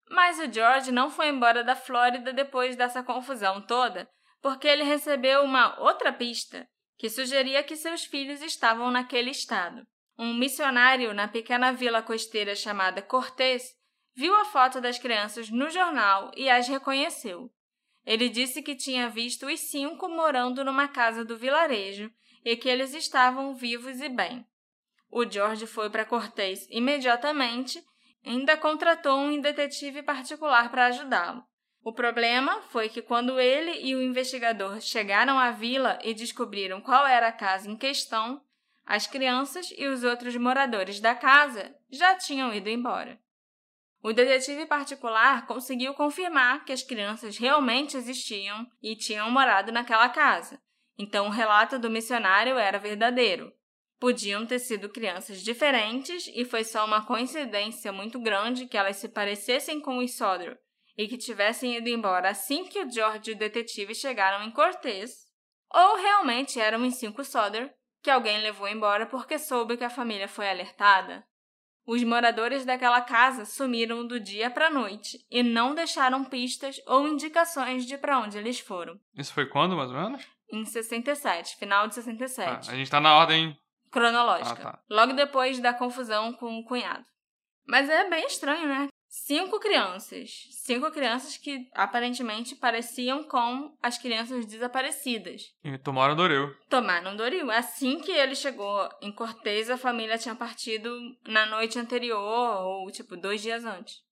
[SPEAKER 1] Mas o George não foi embora da Flórida depois dessa confusão toda, porque ele recebeu uma outra pista que sugeria que seus filhos estavam naquele estado. Um missionário na pequena vila costeira chamada Cortés viu a foto das crianças no jornal e as reconheceu. Ele disse que tinha visto os cinco morando numa casa do vilarejo e que eles estavam vivos e bem. O George foi para Cortés imediatamente e ainda contratou um detetive particular para ajudá-lo. O problema foi que quando ele e o investigador chegaram à vila e descobriram qual era a casa em questão, as crianças e os outros moradores da casa já tinham ido embora. O detetive particular conseguiu confirmar que as crianças realmente existiam e tinham morado naquela casa. Então o relato do missionário era verdadeiro. Podiam ter sido crianças diferentes e foi só uma coincidência muito grande que elas se parecessem com os Sodder e que tivessem ido embora assim que o George e o detetive chegaram em Cortez, ou realmente eram os cinco Sodder que alguém levou embora porque soube que a família foi alertada. Os moradores daquela casa sumiram do dia para a noite e não deixaram pistas ou indicações de para onde eles foram.
[SPEAKER 2] Isso foi quando, mais ou menos?
[SPEAKER 1] Em 67, final de 67.
[SPEAKER 2] Ah, a gente tá na ordem
[SPEAKER 1] cronológica.
[SPEAKER 2] Ah, tá.
[SPEAKER 1] Logo depois da confusão com o cunhado. Mas é bem estranho, né? Cinco crianças. Cinco crianças que aparentemente pareciam com as crianças desaparecidas.
[SPEAKER 2] E tomaram Doril.
[SPEAKER 1] Tomaram Doril. Assim que ele chegou em Cortez, a família tinha partido na noite anterior, ou tipo, dois dias antes.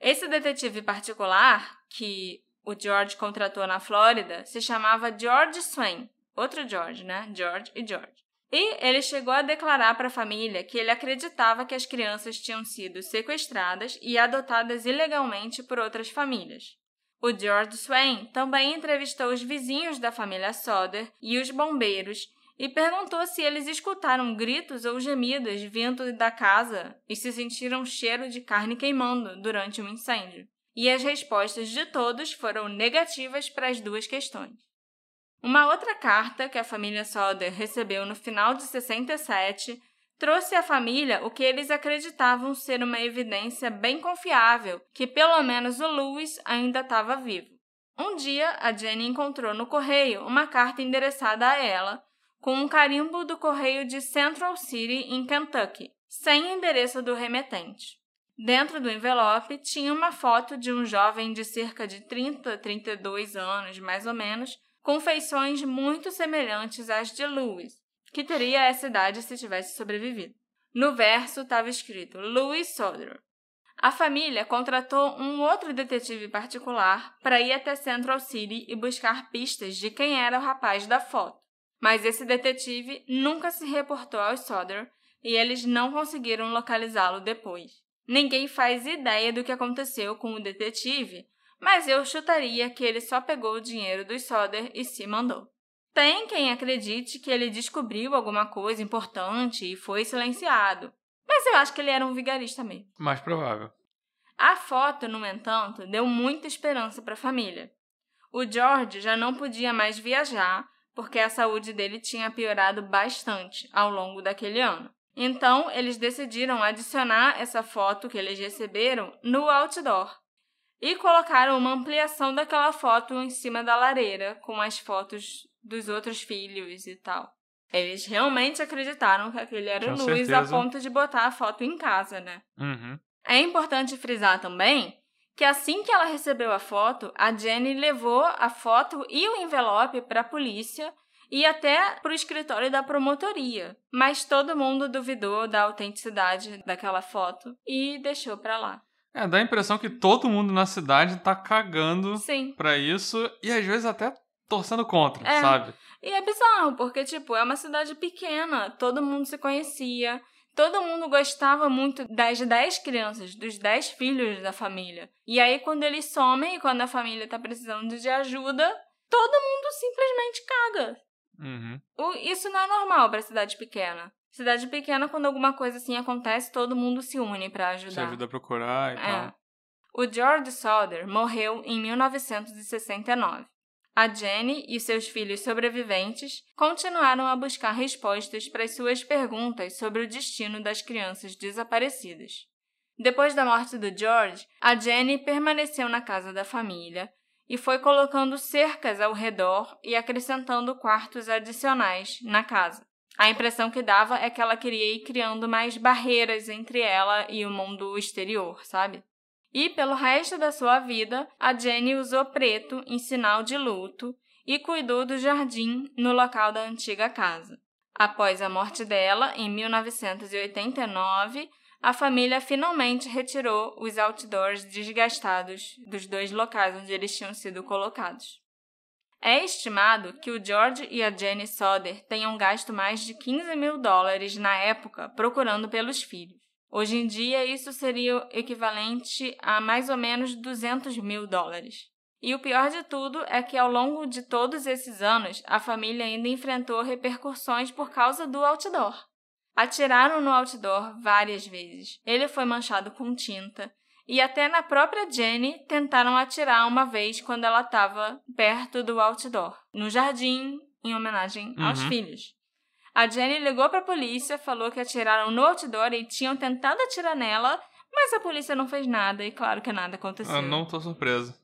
[SPEAKER 1] Esse detetive particular, que o George contratou na Flórida, se chamava George Swain. Outro George, né? George e George. E ele chegou a declarar para a família que ele acreditava que as crianças tinham sido sequestradas e adotadas ilegalmente por outras famílias. O George Swain também entrevistou os vizinhos da família Soder e os bombeiros e perguntou se eles escutaram gritos ou gemidos vindo da casa e se sentiram cheiro de carne queimando durante um incêndio. E as respostas de todos foram negativas para as duas questões. Uma outra carta que a família Soder recebeu no final de 67 trouxe à família o que eles acreditavam ser uma evidência bem confiável que pelo menos o Louis ainda estava vivo. Um dia, a Jenny encontrou no correio uma carta endereçada a ela, com um carimbo do correio de Central City, em Kentucky, sem endereço do remetente. Dentro do envelope tinha uma foto de um jovem de cerca de 30, 32 anos, mais ou menos, com feições muito semelhantes às de Louis, que teria essa idade se tivesse sobrevivido. No verso estava escrito Louis Soder. A família contratou um outro detetive particular para ir até Central City e buscar pistas de quem era o rapaz da foto. Mas esse detetive nunca se reportou aos Soder e eles não conseguiram localizá-lo depois. Ninguém faz ideia do que aconteceu com o detetive, mas eu chutaria que ele só pegou o dinheiro dos Soder e se mandou. Tem quem acredite que ele descobriu alguma coisa importante e foi silenciado, mas eu acho que ele era um vigarista mesmo.
[SPEAKER 2] Mais provável.
[SPEAKER 1] A foto, no entanto, deu muita esperança para a família. O George já não podia mais viajar porque a saúde dele tinha piorado bastante ao longo daquele ano. Então, eles decidiram adicionar essa foto que eles receberam no outdoor e colocaram uma ampliação daquela foto em cima da lareira, com as fotos dos outros filhos e tal. Eles realmente acreditaram que aquele era o Luiz a ponto de botar a foto em casa, né?
[SPEAKER 2] Uhum.
[SPEAKER 1] É importante frisar também que assim que ela recebeu a foto, a Jenny levou a foto e o envelope para a polícia e até para o escritório da promotoria. Mas todo mundo duvidou da autenticidade daquela foto e deixou para lá.
[SPEAKER 2] É, dá a impressão que todo mundo na cidade tá cagando
[SPEAKER 1] Sim.
[SPEAKER 2] pra isso e às vezes até torcendo contra,
[SPEAKER 1] É.
[SPEAKER 2] sabe?
[SPEAKER 1] E é bizarro, porque, tipo, é uma cidade pequena, todo mundo se conhecia, todo mundo gostava muito das 10 crianças, dos 10 filhos da família. E aí, quando eles somem, quando a família tá precisando de ajuda, todo mundo simplesmente caga.
[SPEAKER 2] Uhum.
[SPEAKER 1] O- Isso não é normal pra cidade pequena. Cidade pequena, quando alguma coisa assim acontece, todo mundo se une
[SPEAKER 2] Se
[SPEAKER 1] ajudar.
[SPEAKER 2] ajuda a procurar e
[SPEAKER 1] É.
[SPEAKER 2] tal.
[SPEAKER 1] O George Soder morreu em 1969. A Jenny e seus filhos sobreviventes continuaram a buscar respostas para as suas perguntas sobre o destino das crianças desaparecidas. Depois da morte do George, a Jenny permaneceu na casa da família e foi colocando cercas ao redor e acrescentando quartos adicionais na casa. A impressão que dava é que ela queria ir criando mais barreiras entre ela e o mundo exterior, sabe? E pelo resto da sua vida, a Jenny usou preto em sinal de luto e cuidou do jardim no local da antiga casa. Após a morte dela, em 1989, a família finalmente retirou os outdoors desgastados dos dois locais onde eles tinham sido colocados. É estimado que o George e a Jenny Soder tenham gasto mais de 15 mil dólares na época procurando pelos filhos. Hoje em dia, isso seria equivalente a mais ou menos 200 mil dólares. E o pior de tudo é que ao longo de todos esses anos, a família ainda enfrentou repercussões por causa do outdoor. Atiraram no outdoor várias vezes. Ele foi manchado com tinta. E até na própria Jenny tentaram atirar uma vez quando ela estava perto do outdoor, no jardim, em homenagem aos
[SPEAKER 2] Uhum.
[SPEAKER 1] filhos. A Jenny ligou para a polícia, falou que atiraram no outdoor e tinham tentado atirar nela, mas a polícia não fez nada e claro que nada aconteceu.
[SPEAKER 2] Eu não tô surpreso.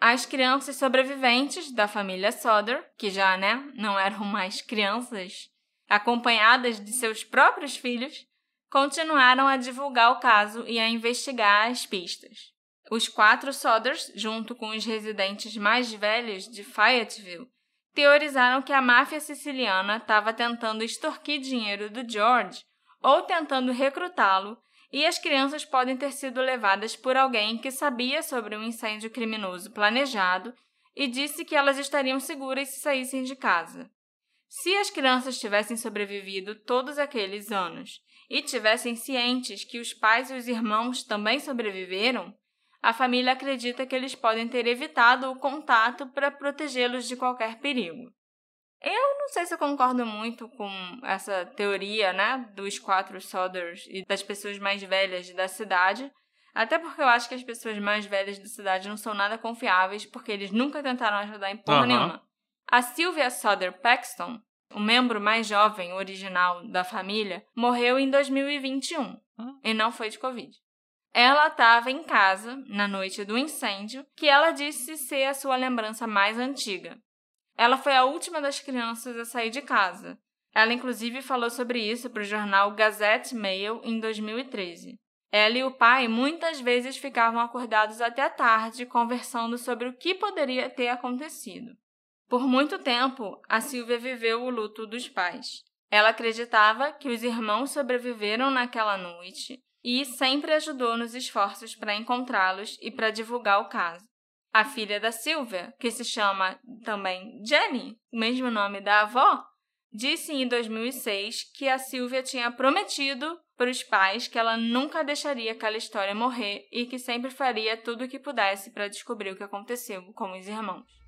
[SPEAKER 1] As crianças sobreviventes da família Soder, que já, né, não eram mais crianças, acompanhadas de seus próprios filhos, continuaram a divulgar o caso e a investigar as pistas. Os quatro Soders, junto com os residentes mais velhos de Fayetteville, teorizaram que a máfia siciliana estava tentando extorquir dinheiro do George ou tentando recrutá-lo e as crianças podem ter sido levadas por alguém que sabia sobre um incêndio criminoso planejado e disse que elas estariam seguras se saíssem de casa. Se as crianças tivessem sobrevivido todos aqueles anos e tivessem cientes que os pais e os irmãos também sobreviveram, a família acredita que eles podem ter evitado o contato para protegê-los de qualquer perigo. Eu não sei se eu concordo muito com essa teoria, né, dos quatro Soders e das pessoas mais velhas da cidade, até porque eu acho que as pessoas mais velhas da cidade não são nada confiáveis, porque eles nunca tentaram ajudar em porra
[SPEAKER 2] Aham.
[SPEAKER 1] nenhuma. A Sylvia Soder Paxton, o membro mais jovem original da família, morreu em 2021
[SPEAKER 2] Hum.
[SPEAKER 1] e não foi de Covid. Ela estava em casa na noite do incêndio, que ela disse ser a sua lembrança mais antiga. Ela foi a última das crianças a sair de casa. Ela, inclusive, falou sobre isso para o jornal Gazette Mail em 2013. Ela e o pai muitas vezes ficavam acordados até tarde conversando sobre o que poderia ter acontecido. Por muito tempo, a Silvia viveu o luto dos pais. Ela acreditava que os irmãos sobreviveram naquela noite e sempre ajudou nos esforços para encontrá-los e para divulgar o caso. A filha da Silvia, que se chama também Jenny, o mesmo nome da avó, disse em 2006 que a Silvia tinha prometido para os pais que ela nunca deixaria aquela história morrer e que sempre faria tudo o que pudesse para descobrir o que aconteceu com os irmãos.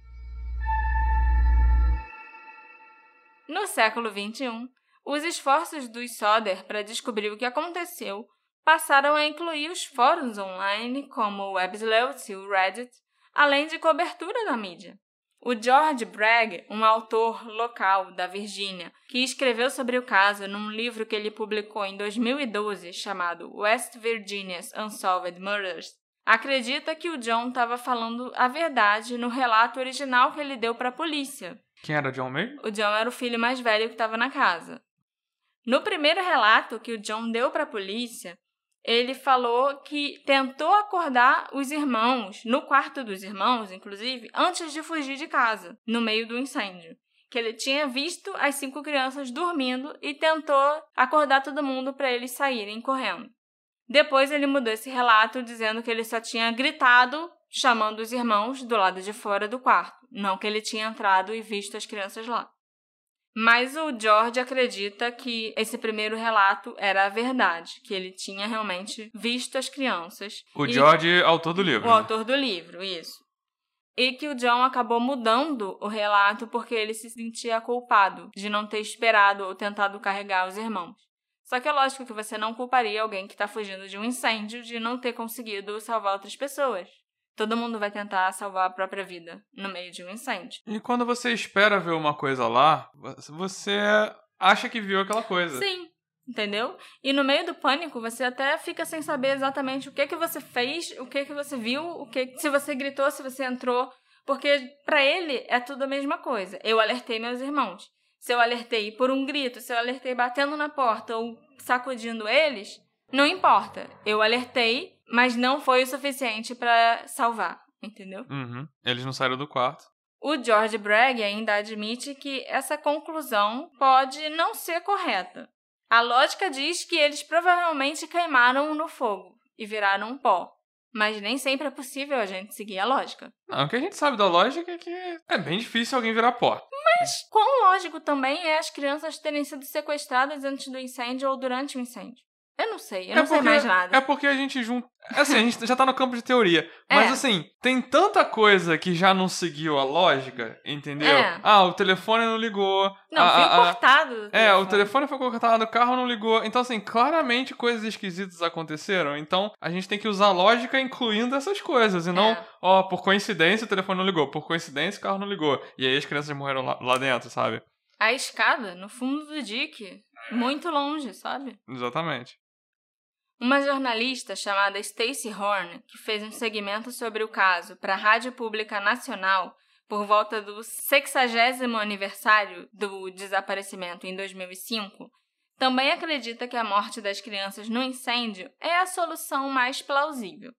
[SPEAKER 1] No século XXI, os esforços dos Soder para descobrir o que aconteceu passaram a incluir os fóruns online como o Websleuth e o Reddit, além de cobertura da mídia. O George Bragg, um autor local da Virgínia, que escreveu sobre o caso num livro que ele publicou em 2012 chamado West Virginia's Unsolved Murders, acredita que o John estava falando a verdade no relato original que ele deu para a polícia.
[SPEAKER 2] Quem era John May?
[SPEAKER 1] O John era o filho mais velho que estava na casa. No primeiro relato que o John deu para a polícia, ele falou que tentou acordar os irmãos, no quarto dos irmãos, inclusive, antes de fugir de casa, no meio do incêndio. Que ele tinha visto as cinco crianças dormindo e tentou acordar todo mundo para eles saírem correndo. Depois ele mudou esse relato dizendo que ele só tinha gritado, chamando os irmãos do lado de fora do quarto, não que ele tinha entrado e visto as crianças lá. Mas o George acredita que esse primeiro relato era a verdade, que ele tinha realmente visto as crianças.
[SPEAKER 2] O
[SPEAKER 1] E-
[SPEAKER 2] George, autor do livro.
[SPEAKER 1] O autor do livro, isso. E que o John acabou mudando o relato porque ele se sentia culpado de não ter esperado ou tentado carregar os irmãos. Só que é lógico que você não culparia alguém que está fugindo de um incêndio de não ter conseguido salvar outras pessoas. Todo mundo vai tentar salvar a própria vida no meio de um incêndio.
[SPEAKER 2] E quando você espera ver uma coisa lá, você acha que viu aquela coisa.
[SPEAKER 1] Sim, entendeu? E no meio do pânico, você até fica sem saber exatamente o que que você fez, o que que você viu, o que se você gritou, se você entrou, porque pra ele é tudo a mesma coisa. Eu alertei meus irmãos. Se eu alertei por um grito, se eu alertei batendo na porta ou sacudindo eles, não importa. Eu alertei, mas não foi o suficiente pra salvar, entendeu?
[SPEAKER 2] Uhum. Eles não saíram do quarto.
[SPEAKER 1] O George Bragg ainda admite que essa conclusão pode não ser correta. A lógica diz que eles provavelmente queimaram no fogo e viraram pó. Mas nem sempre é possível a gente seguir a lógica.
[SPEAKER 2] Não, o que a gente sabe da lógica é que é bem difícil alguém virar pó.
[SPEAKER 1] Mas quão lógico também é as crianças terem sido sequestradas antes do incêndio ou durante o incêndio? Eu não sei, eu não sei mais nada.
[SPEAKER 2] É porque a gente junta. Assim, a gente já tá no campo de teoria. <laughs> Mas
[SPEAKER 1] É.
[SPEAKER 2] assim, tem tanta coisa que já não seguiu a lógica, entendeu?
[SPEAKER 1] É.
[SPEAKER 2] Ah, o telefone não ligou.
[SPEAKER 1] Não,
[SPEAKER 2] a, a- a-
[SPEAKER 1] cortado. do
[SPEAKER 2] É, o telefone foi cortado, o carro não ligou. Então, assim, claramente coisas esquisitas aconteceram. Então, a gente tem que usar lógica incluindo essas coisas. E não,
[SPEAKER 1] É.
[SPEAKER 2] ó, por coincidência o telefone não ligou. Por coincidência o carro não ligou. E aí as crianças morreram lá, lá dentro, sabe?
[SPEAKER 1] A escada, no fundo do dique. Muito longe, sabe?
[SPEAKER 2] Exatamente.
[SPEAKER 1] Uma jornalista chamada Stacey Horn, que fez um segmento sobre o caso para a Rádio Pública Nacional por volta do 60 aniversário do desaparecimento em 2005, também acredita que a morte das crianças no incêndio é a solução mais plausível.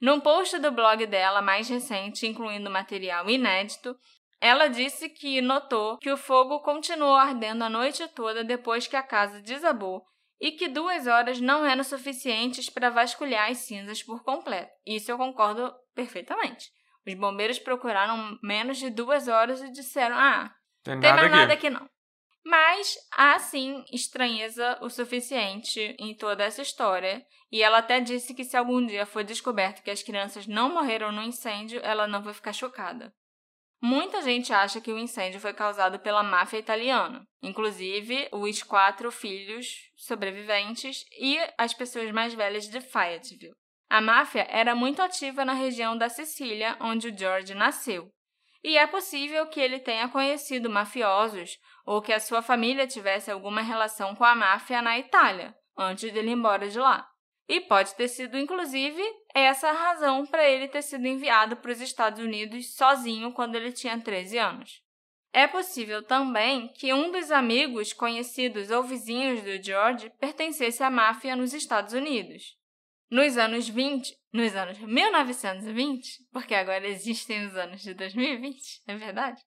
[SPEAKER 1] Num post do blog dela mais recente, incluindo material inédito, ela disse que notou que o fogo continuou ardendo a noite toda depois que a casa desabou e que duas horas não eram suficientes para vasculhar as cinzas por completo. Isso eu concordo perfeitamente. Os bombeiros procuraram menos de duas horas e disseram: ah,
[SPEAKER 2] Tem
[SPEAKER 1] não tem
[SPEAKER 2] nada
[SPEAKER 1] mais
[SPEAKER 2] aqui.
[SPEAKER 1] nada aqui não. Mas há sim estranheza o suficiente em toda essa história. E ela até disse que se algum dia for descoberto que as crianças não morreram no incêndio, ela não vai ficar chocada. Muita gente acha que o incêndio foi causado pela máfia italiana, inclusive os quatro filhos sobreviventes e as pessoas mais velhas de Fayetteville. A máfia era muito ativa na região da Sicília, onde o George nasceu. E é possível que ele tenha conhecido mafiosos ou que a sua família tivesse alguma relação com a máfia na Itália, antes dele ir embora de lá. E pode ter sido, inclusive, essa a razão para ele ter sido enviado para os Estados Unidos sozinho quando ele tinha 13 anos. É possível também que um dos amigos, conhecidos ou vizinhos do George pertencesse à máfia nos Estados Unidos. Nos anos 20, nos anos 1920, porque agora existem os anos de 2020, é verdade?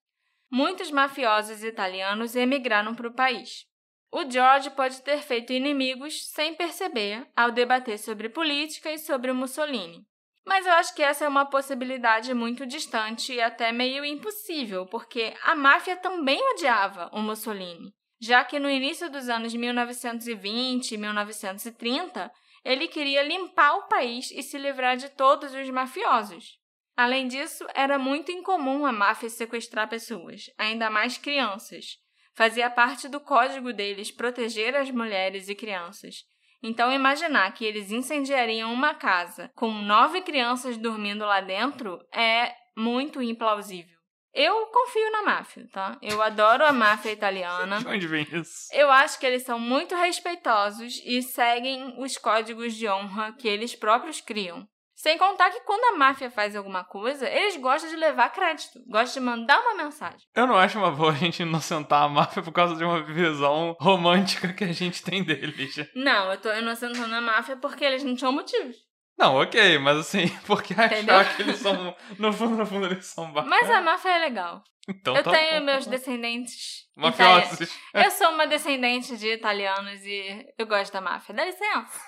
[SPEAKER 1] Muitos mafiosos italianos emigraram para o país. O George pode ter feito inimigos sem perceber ao debater sobre política e sobre Mussolini. Mas eu acho que essa é uma possibilidade muito distante e até meio impossível, porque a máfia também odiava o Mussolini, já que no início dos anos 1920 e 1930 ele queria limpar o país e se livrar de todos os mafiosos. Além disso, era muito incomum a máfia sequestrar pessoas, ainda mais crianças. Fazia parte do código deles proteger as mulheres e crianças. Então, imaginar que eles incendiariam uma casa com nove crianças dormindo lá dentro é muito implausível. Eu confio na máfia, tá? Eu adoro a máfia italiana. <laughs>
[SPEAKER 2] De onde vem isso?
[SPEAKER 1] Eu acho que eles são muito respeitosos e seguem os códigos de honra que eles próprios criam. Sem contar que quando a máfia faz alguma coisa, eles gostam de levar crédito, gostam de mandar uma mensagem.
[SPEAKER 2] Eu não acho uma boa a gente inocentar a máfia por causa de uma visão romântica que a gente tem deles.
[SPEAKER 1] Não, eu tô inocentando a máfia porque eles não tinham motivos.
[SPEAKER 2] Não, ok, mas assim, <laughs> porque achar
[SPEAKER 1] Entendeu?
[SPEAKER 2] que eles são. No fundo, no fundo, eles são bacanas.
[SPEAKER 1] Mas a máfia é legal.
[SPEAKER 2] Então
[SPEAKER 1] eu
[SPEAKER 2] tá
[SPEAKER 1] tenho
[SPEAKER 2] bom.
[SPEAKER 1] meus descendentes.
[SPEAKER 2] Mafiosos.
[SPEAKER 1] Eu sou uma descendente de italianos e eu gosto da máfia. Dá licença.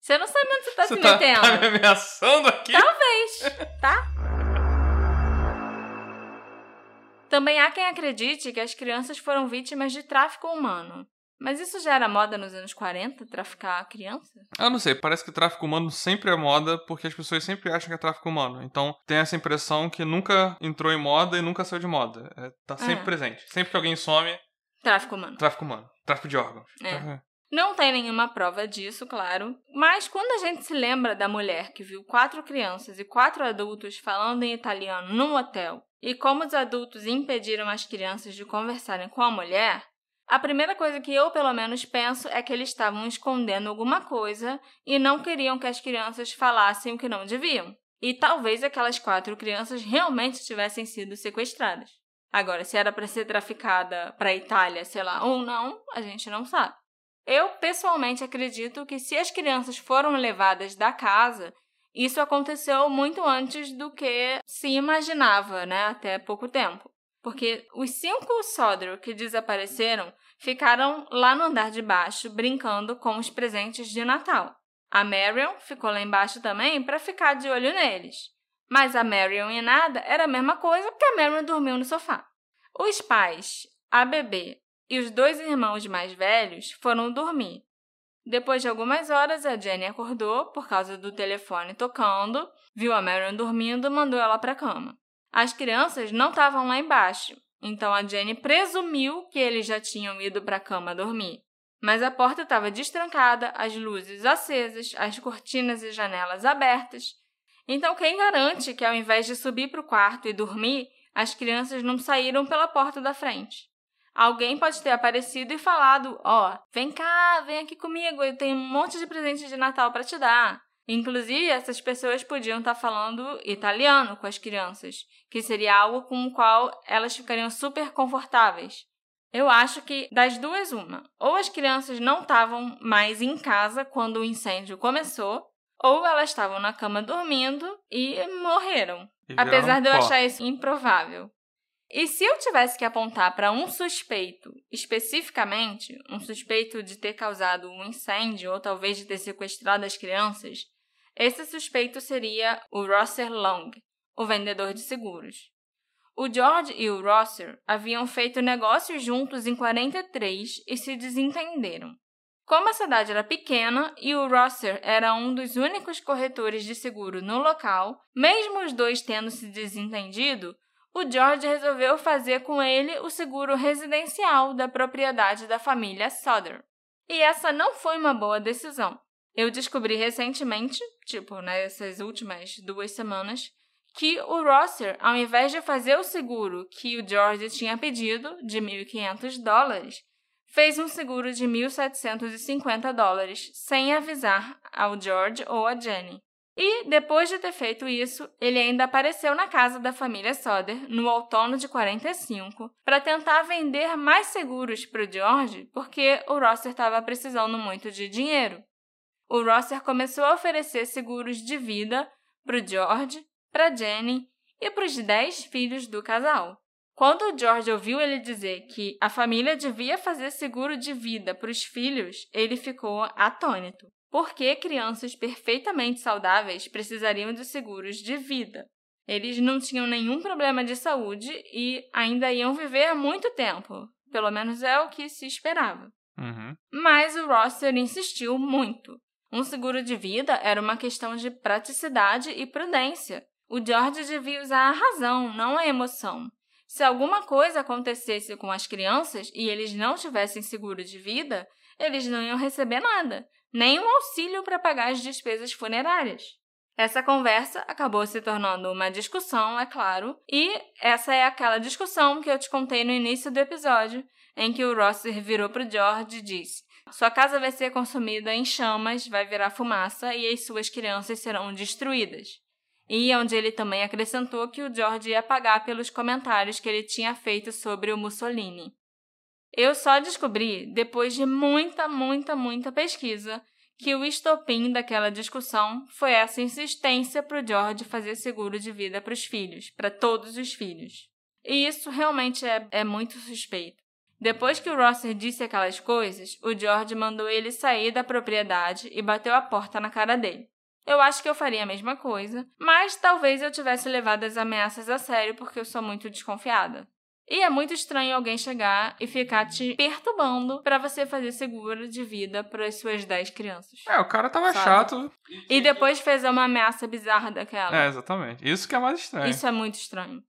[SPEAKER 1] Você não sabe onde você tá
[SPEAKER 2] Você
[SPEAKER 1] se
[SPEAKER 2] tá,
[SPEAKER 1] metendo.
[SPEAKER 2] tá me ameaçando aqui?
[SPEAKER 1] Talvez, tá? Também há quem acredite que as crianças foram vítimas de tráfico humano. Mas isso já era moda nos anos 40, traficar criança?
[SPEAKER 2] Eu não sei, parece que tráfico humano sempre é moda porque as pessoas sempre acham que é tráfico humano. Então tem essa impressão que nunca entrou em moda e nunca saiu de moda. É, tá sempre
[SPEAKER 1] É.
[SPEAKER 2] presente. Sempre que alguém some,
[SPEAKER 1] Tráfico humano.
[SPEAKER 2] tráfico humano. Tráfico de órgãos.
[SPEAKER 1] É.
[SPEAKER 2] Tráfico-
[SPEAKER 1] Não tem nenhuma prova disso, claro. Mas quando a gente se lembra da mulher que viu quatro crianças e quatro adultos falando em italiano num hotel e como os adultos impediram as crianças de conversarem com a mulher, a primeira coisa que eu, pelo menos, penso é que eles estavam escondendo alguma coisa e não queriam que as crianças falassem o que não deviam. E talvez aquelas quatro crianças realmente tivessem sido sequestradas. Agora, se era para ser traficada para a Itália, sei lá, ou não, a gente não sabe. Eu, pessoalmente, acredito que se as crianças foram levadas da casa, isso aconteceu muito antes do que se imaginava, né, até pouco tempo. Porque os cinco Sodro que desapareceram ficaram lá no andar de baixo brincando com os presentes de Natal. A Marion ficou lá embaixo também para ficar de olho neles. Mas a Marion e nada era a mesma coisa porque a Marion dormiu no sofá. Os pais, a bebê e os dois irmãos mais velhos foram dormir. Depois de algumas horas, a Jenny acordou por causa do telefone tocando, viu a Marion dormindo e mandou ela para a cama. As crianças não estavam lá embaixo, então a Jenny presumiu que eles já tinham ido para a cama dormir. Mas a porta estava destrancada, as luzes acesas, as cortinas e janelas abertas. Então, quem garante que ao invés de subir para o quarto e dormir, as crianças não saíram pela porta da frente? Alguém pode ter aparecido e falado: Ó, oh, vem cá, vem aqui comigo, eu tenho um monte de presente de Natal para te dar. Inclusive, essas pessoas podiam estar falando italiano com as crianças, que seria algo com o qual elas ficariam super confortáveis. Eu acho que das duas, uma. Ou as crianças não estavam mais em casa quando o incêndio começou, ou elas estavam na cama dormindo e morreram. E apesar de eu pó. achar isso improvável. E se eu tivesse que apontar para um suspeito especificamente, um suspeito de ter causado um incêndio ou talvez de ter sequestrado as crianças, esse suspeito seria o Rosser Long, o vendedor de seguros. O George e o Rosser haviam feito negócios juntos em 43 e se desentenderam. Como a cidade era pequena e o Rosser era um dos únicos corretores de seguro no local, mesmo os dois tendo se desentendido, o George resolveu fazer com ele o seguro residencial da propriedade da família Soder. E essa não foi uma boa decisão. Eu descobri recentemente, tipo nessas últimas duas semanas, que o Rosser, ao invés de fazer o seguro que o George tinha pedido, de 1.500 dólares, fez um seguro de 1.750 dólares, sem avisar ao George ou a Jenny. E, depois de ter feito isso, ele ainda apareceu na casa da família Soder no outono de 45 para tentar vender mais seguros para o George, porque o Rosser estava precisando muito de dinheiro. O Rosser começou a oferecer seguros de vida para o George, para Jenny e para os dez filhos do casal. Quando o George ouviu ele dizer que a família devia fazer seguro de vida para os filhos, ele ficou atônito. Por que crianças perfeitamente saudáveis precisariam de seguros de vida? Eles não tinham nenhum problema de saúde e ainda iam viver muito tempo. Pelo menos é o que se esperava.
[SPEAKER 2] Uhum.
[SPEAKER 1] Mas o Rosser insistiu muito. Um seguro de vida era uma questão de praticidade e prudência. O George devia usar a razão, não a emoção. Se alguma coisa acontecesse com as crianças e eles não tivessem seguro de vida, eles não iam receber nada nem um auxílio para pagar as despesas funerárias. Essa conversa acabou se tornando uma discussão, é claro, e essa é aquela discussão que eu te contei no início do episódio, em que o Rosser virou para o George e disse: Sua casa vai ser consumida em chamas, vai virar fumaça e as suas crianças serão destruídas. E onde ele também acrescentou que o George ia pagar pelos comentários que ele tinha feito sobre o Mussolini. Eu só descobri, depois de muita, muita, muita pesquisa, que o estopim daquela discussão foi essa insistência para o George fazer seguro de vida para os filhos, para todos os filhos. E isso realmente é, é muito suspeito. Depois que o Rosser disse aquelas coisas, o George mandou ele sair da propriedade e bateu a porta na cara dele. Eu acho que eu faria a mesma coisa, mas talvez eu tivesse levado as ameaças a sério porque eu sou muito desconfiada. E é muito estranho alguém chegar e ficar te perturbando para você fazer seguro de vida para as suas 10 crianças.
[SPEAKER 2] É, o cara tava sabe? chato.
[SPEAKER 1] E depois fez uma ameaça bizarra daquela.
[SPEAKER 2] É, exatamente. Isso que é mais estranho.
[SPEAKER 1] Isso é muito estranho.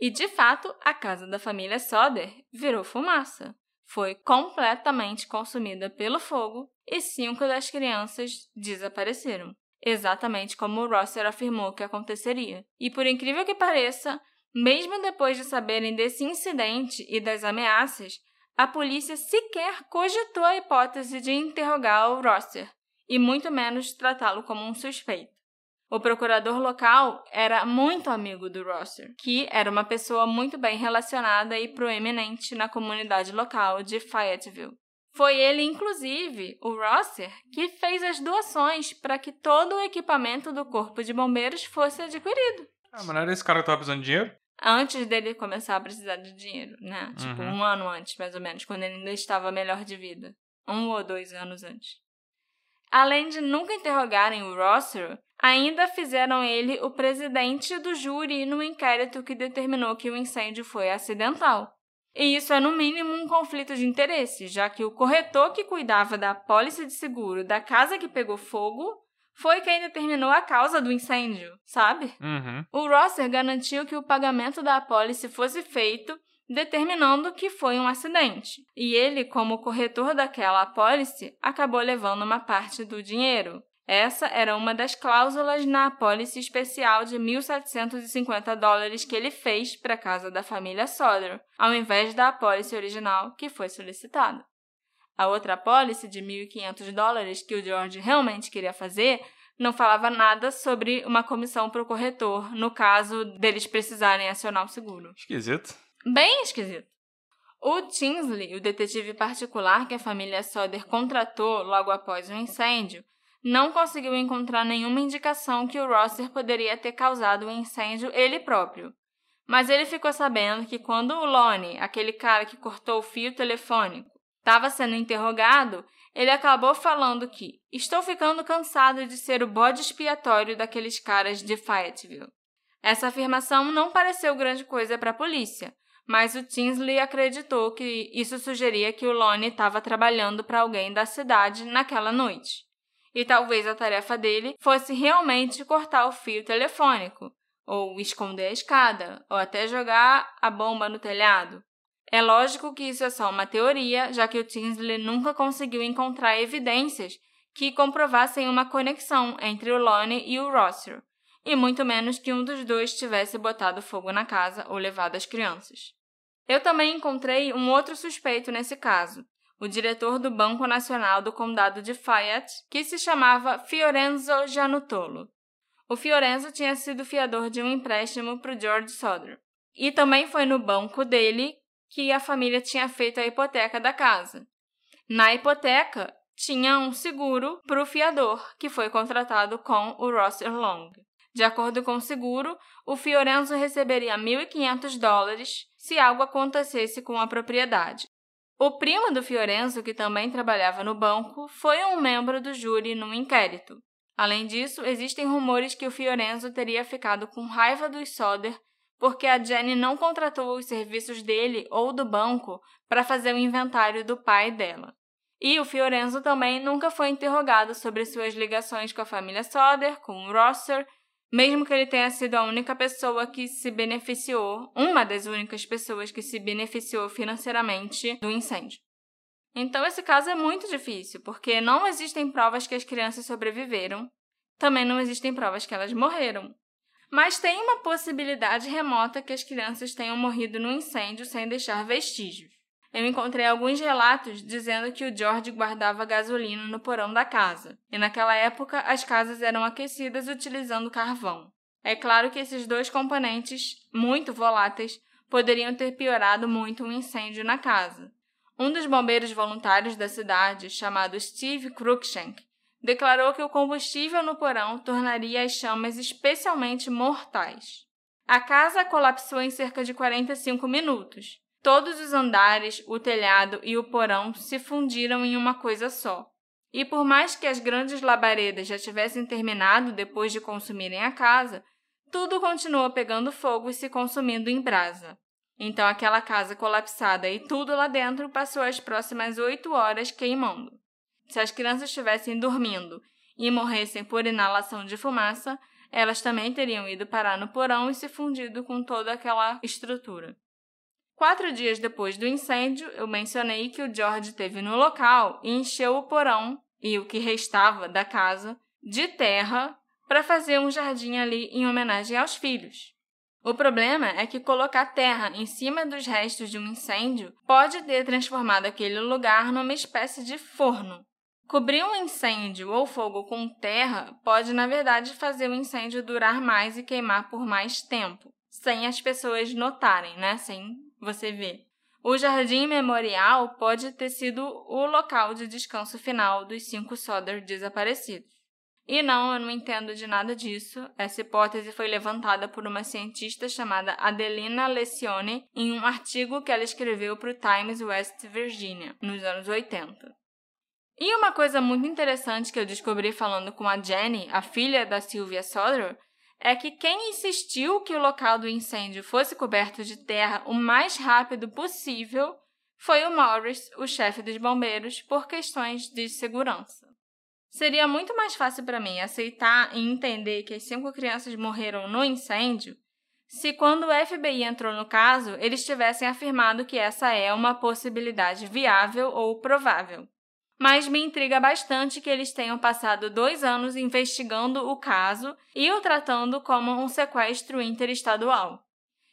[SPEAKER 1] E de fato, a casa da família Soder virou fumaça. Foi completamente consumida pelo fogo e cinco das crianças desapareceram. Exatamente como o Rosser afirmou que aconteceria. E por incrível que pareça, mesmo depois de saberem desse incidente e das ameaças, a polícia sequer cogitou a hipótese de interrogar o Rosser e muito menos tratá-lo como um suspeito. O procurador local era muito amigo do Rosser, que era uma pessoa muito bem relacionada e proeminente na comunidade local de Fayetteville. Foi ele, inclusive, o Rosser, que fez as doações para que todo o equipamento do Corpo de Bombeiros fosse adquirido.
[SPEAKER 2] Ah, mas não era esse cara que estava precisando de dinheiro?
[SPEAKER 1] antes dele começar a precisar de dinheiro, né? Tipo,
[SPEAKER 2] uhum.
[SPEAKER 1] um ano antes, mais ou menos, quando ele ainda estava melhor de vida. Um ou dois anos antes. Além de nunca interrogarem o Rosser, ainda fizeram ele o presidente do júri no inquérito que determinou que o incêndio foi acidental. E isso é, no mínimo, um conflito de interesse, já que o corretor que cuidava da pólice de seguro da casa que pegou fogo foi quem determinou a causa do incêndio, sabe?
[SPEAKER 2] Uhum.
[SPEAKER 1] O Rosser garantiu que o pagamento da apólice fosse feito, determinando que foi um acidente. E ele, como corretor daquela apólice, acabou levando uma parte do dinheiro. Essa era uma das cláusulas na apólice especial de 1.750 dólares que ele fez para a casa da família Soder, ao invés da apólice original que foi solicitada. A outra apólice de 1.500 dólares que o George realmente queria fazer não falava nada sobre uma comissão para o corretor, no caso deles precisarem acionar o seguro.
[SPEAKER 2] Esquisito.
[SPEAKER 1] Bem esquisito. O Tinsley, o detetive particular que a família Soder contratou logo após o incêndio, não conseguiu encontrar nenhuma indicação que o Rosser poderia ter causado o incêndio ele próprio. Mas ele ficou sabendo que quando o Lonnie, aquele cara que cortou o fio telefônico, estava sendo interrogado, ele acabou falando que estou ficando cansado de ser o bode expiatório daqueles caras de Fayetteville. Essa afirmação não pareceu grande coisa para a polícia, mas o Tinsley acreditou que isso sugeria que o Lonnie estava trabalhando para alguém da cidade naquela noite e talvez a tarefa dele fosse realmente cortar o fio telefônico, ou esconder a escada, ou até jogar a bomba no telhado. É lógico que isso é só uma teoria, já que o Tinsley nunca conseguiu encontrar evidências que comprovassem uma conexão entre o Lonnie e o Rossio, e muito menos que um dos dois tivesse botado fogo na casa ou levado as crianças. Eu também encontrei um outro suspeito nesse caso, o diretor do Banco Nacional do Condado de Fayette, que se chamava Fiorenzo Janutolo. O Fiorenzo tinha sido fiador de um empréstimo para o George Soder. E também foi no banco dele que a família tinha feito a hipoteca da casa. Na hipoteca, tinha um seguro para o fiador, que foi contratado com o Rosser Long. De acordo com o seguro, o Fiorenzo receberia 1.500 dólares se algo acontecesse com a propriedade. O primo do Fiorenzo, que também trabalhava no banco, foi um membro do júri no inquérito. Além disso, existem rumores que o Fiorenzo teria ficado com raiva dos Soder porque a Jenny não contratou os serviços dele ou do banco para fazer o inventário do pai dela. E o Fiorenzo também nunca foi interrogado sobre suas ligações com a família Soder, com o Rosser mesmo que ele tenha sido a única pessoa que se beneficiou, uma das únicas pessoas que se beneficiou financeiramente do incêndio. Então esse caso é muito difícil, porque não existem provas que as crianças sobreviveram, também não existem provas que elas morreram. Mas tem uma possibilidade remota que as crianças tenham morrido no incêndio sem deixar vestígios. Eu encontrei alguns relatos dizendo que o George guardava gasolina no porão da casa, e naquela época as casas eram aquecidas utilizando carvão. É claro que esses dois componentes, muito voláteis, poderiam ter piorado muito um incêndio na casa. Um dos bombeiros voluntários da cidade, chamado Steve Cruikshank, declarou que o combustível no porão tornaria as chamas especialmente mortais. A casa colapsou em cerca de 45 minutos, Todos os andares, o telhado e o porão se fundiram em uma coisa só. E por mais que as grandes labaredas já tivessem terminado depois de consumirem a casa, tudo continuou pegando fogo e se consumindo em brasa. Então aquela casa colapsada e tudo lá dentro passou as próximas oito horas queimando. Se as crianças estivessem dormindo e morressem por inalação de fumaça, elas também teriam ido parar no porão e se fundido com toda aquela estrutura. Quatro dias depois do incêndio, eu mencionei que o George esteve no local e encheu o porão e o que restava da casa de terra para fazer um jardim ali em homenagem aos filhos. O problema é que colocar terra em cima dos restos de um incêndio pode ter transformado aquele lugar numa espécie de forno. Cobrir um incêndio ou fogo com terra pode, na verdade, fazer o incêndio durar mais e queimar por mais tempo, sem as pessoas notarem, né? Sem você vê. O Jardim Memorial pode ter sido o local de descanso final dos cinco Soder desaparecidos. E não, eu não entendo de nada disso. Essa hipótese foi levantada por uma cientista chamada Adelina Lecione em um artigo que ela escreveu para o Times West Virginia, nos anos 80. E uma coisa muito interessante que eu descobri falando com a Jenny, a filha da Sylvia Soder, é que quem insistiu que o local do incêndio fosse coberto de terra o mais rápido possível foi o Morris, o chefe dos bombeiros, por questões de segurança. Seria muito mais fácil para mim aceitar e entender que as cinco crianças morreram no incêndio se, quando o FBI entrou no caso, eles tivessem afirmado que essa é uma possibilidade viável ou provável. Mas me intriga bastante que eles tenham passado dois anos investigando o caso e o tratando como um sequestro interestadual.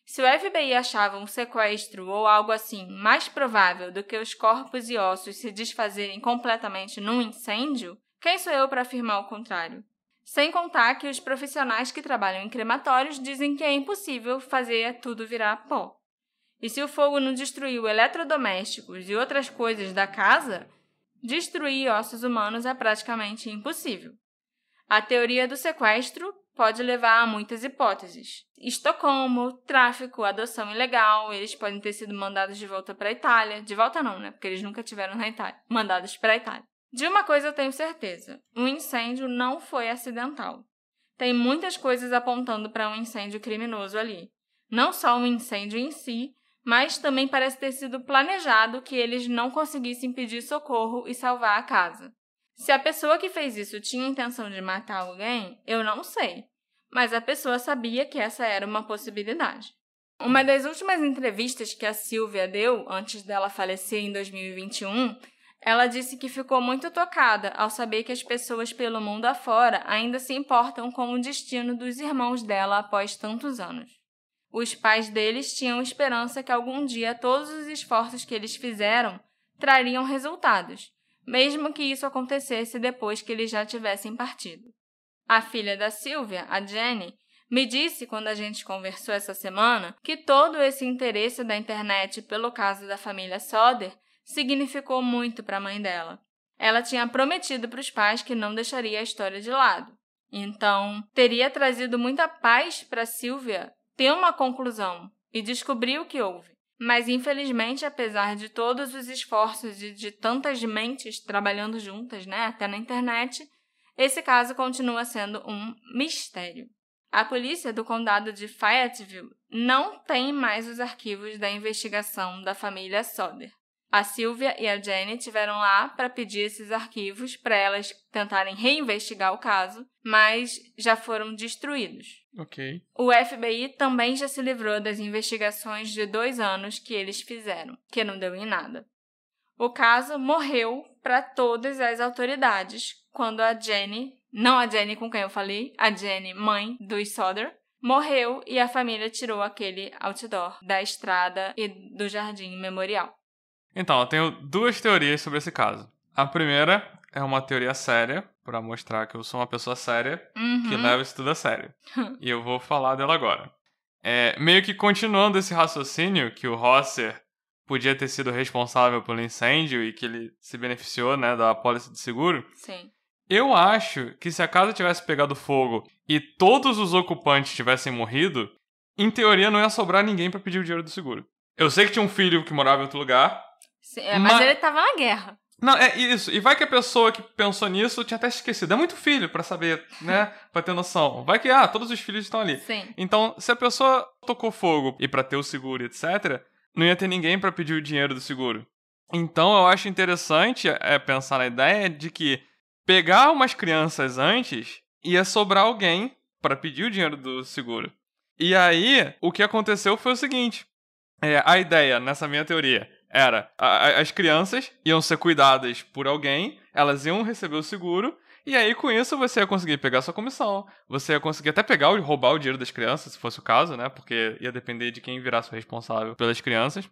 [SPEAKER 1] Se o FBI achava um sequestro ou algo assim mais provável do que os corpos e ossos se desfazerem completamente num incêndio, quem sou eu para afirmar o contrário? Sem contar que os profissionais que trabalham em crematórios dizem que é impossível fazer tudo virar pó. E se o fogo não destruiu eletrodomésticos e outras coisas da casa, destruir ossos humanos é praticamente impossível. A teoria do sequestro pode levar a muitas hipóteses. Estocolmo, tráfico, adoção ilegal, eles podem ter sido mandados de volta para a Itália. De volta não, né? Porque eles nunca tiveram na Itália. Mandados para a Itália. De uma coisa eu tenho certeza: o incêndio não foi acidental. Tem muitas coisas apontando para um incêndio criminoso ali. Não só o um incêndio em si, mas também parece ter sido planejado que eles não conseguissem pedir socorro e salvar a casa. Se a pessoa que fez isso tinha intenção de matar alguém, eu não sei, mas a pessoa sabia que essa era uma possibilidade. Uma das últimas entrevistas que a Silvia deu antes dela falecer em 2021 ela disse que ficou muito tocada ao saber que as pessoas pelo mundo afora ainda se importam com o destino dos irmãos dela após tantos anos. Os pais deles tinham esperança que algum dia todos os esforços que eles fizeram trariam resultados, mesmo que isso acontecesse depois que eles já tivessem partido. A filha da Sylvia, a Jenny, me disse quando a gente conversou essa semana que todo esse interesse da internet pelo caso da família Soder significou muito para a mãe dela. Ela tinha prometido para os pais que não deixaria a história de lado. Então, teria trazido muita paz para Silvia ter uma conclusão e descobrir o que houve. Mas, infelizmente, apesar de todos os esforços e de tantas mentes trabalhando juntas, né, até na internet, esse caso continua sendo um mistério. A polícia do condado de Fayetteville não tem mais os arquivos da investigação da família Soder. A Sylvia e a Jenny tiveram lá para pedir esses arquivos para elas tentarem reinvestigar o caso, mas já foram destruídos.
[SPEAKER 2] Ok.
[SPEAKER 1] O FBI também já se livrou das investigações de dois anos que eles fizeram, que não deu em nada. O caso morreu para todas as autoridades quando a Jenny, não a Jenny com quem eu falei, a Jenny, mãe do Soder, morreu e a família tirou aquele outdoor da estrada e do jardim memorial.
[SPEAKER 2] Então, eu tenho duas teorias sobre esse caso. A primeira é uma teoria séria, para mostrar que eu sou uma pessoa séria
[SPEAKER 1] uhum.
[SPEAKER 2] que leva isso tudo a sério. <laughs> e eu vou falar dela agora. É, meio que continuando esse raciocínio que o Rosser podia ter sido responsável pelo incêndio e que ele se beneficiou, né, da apólice de seguro.
[SPEAKER 1] Sim.
[SPEAKER 2] Eu acho que se a casa tivesse pegado fogo e todos os ocupantes tivessem morrido, em teoria não ia sobrar ninguém para pedir o dinheiro do seguro. Eu sei que tinha um filho que morava em outro lugar,
[SPEAKER 1] é, mas, mas, ele tava na guerra.
[SPEAKER 2] Não, é isso. E vai que a pessoa que pensou nisso tinha até esquecido. É muito filho para saber, né? <laughs> pra ter noção. Vai que, ah, todos os filhos estão ali.
[SPEAKER 1] Sim.
[SPEAKER 2] Então, se a pessoa tocou fogo e para ter o seguro, etc., não ia ter ninguém para pedir o dinheiro do seguro. Então, eu acho interessante é, pensar na ideia de que pegar umas crianças antes ia sobrar alguém para pedir o dinheiro do seguro. E aí, o que aconteceu foi o seguinte: é, a ideia, nessa minha teoria, era a, as crianças iam ser cuidadas por alguém, elas iam receber o seguro, e aí com isso você ia conseguir pegar sua comissão, você ia conseguir até pegar e roubar o dinheiro das crianças, se fosse o caso, né? Porque ia depender de quem virasse o responsável pelas crianças.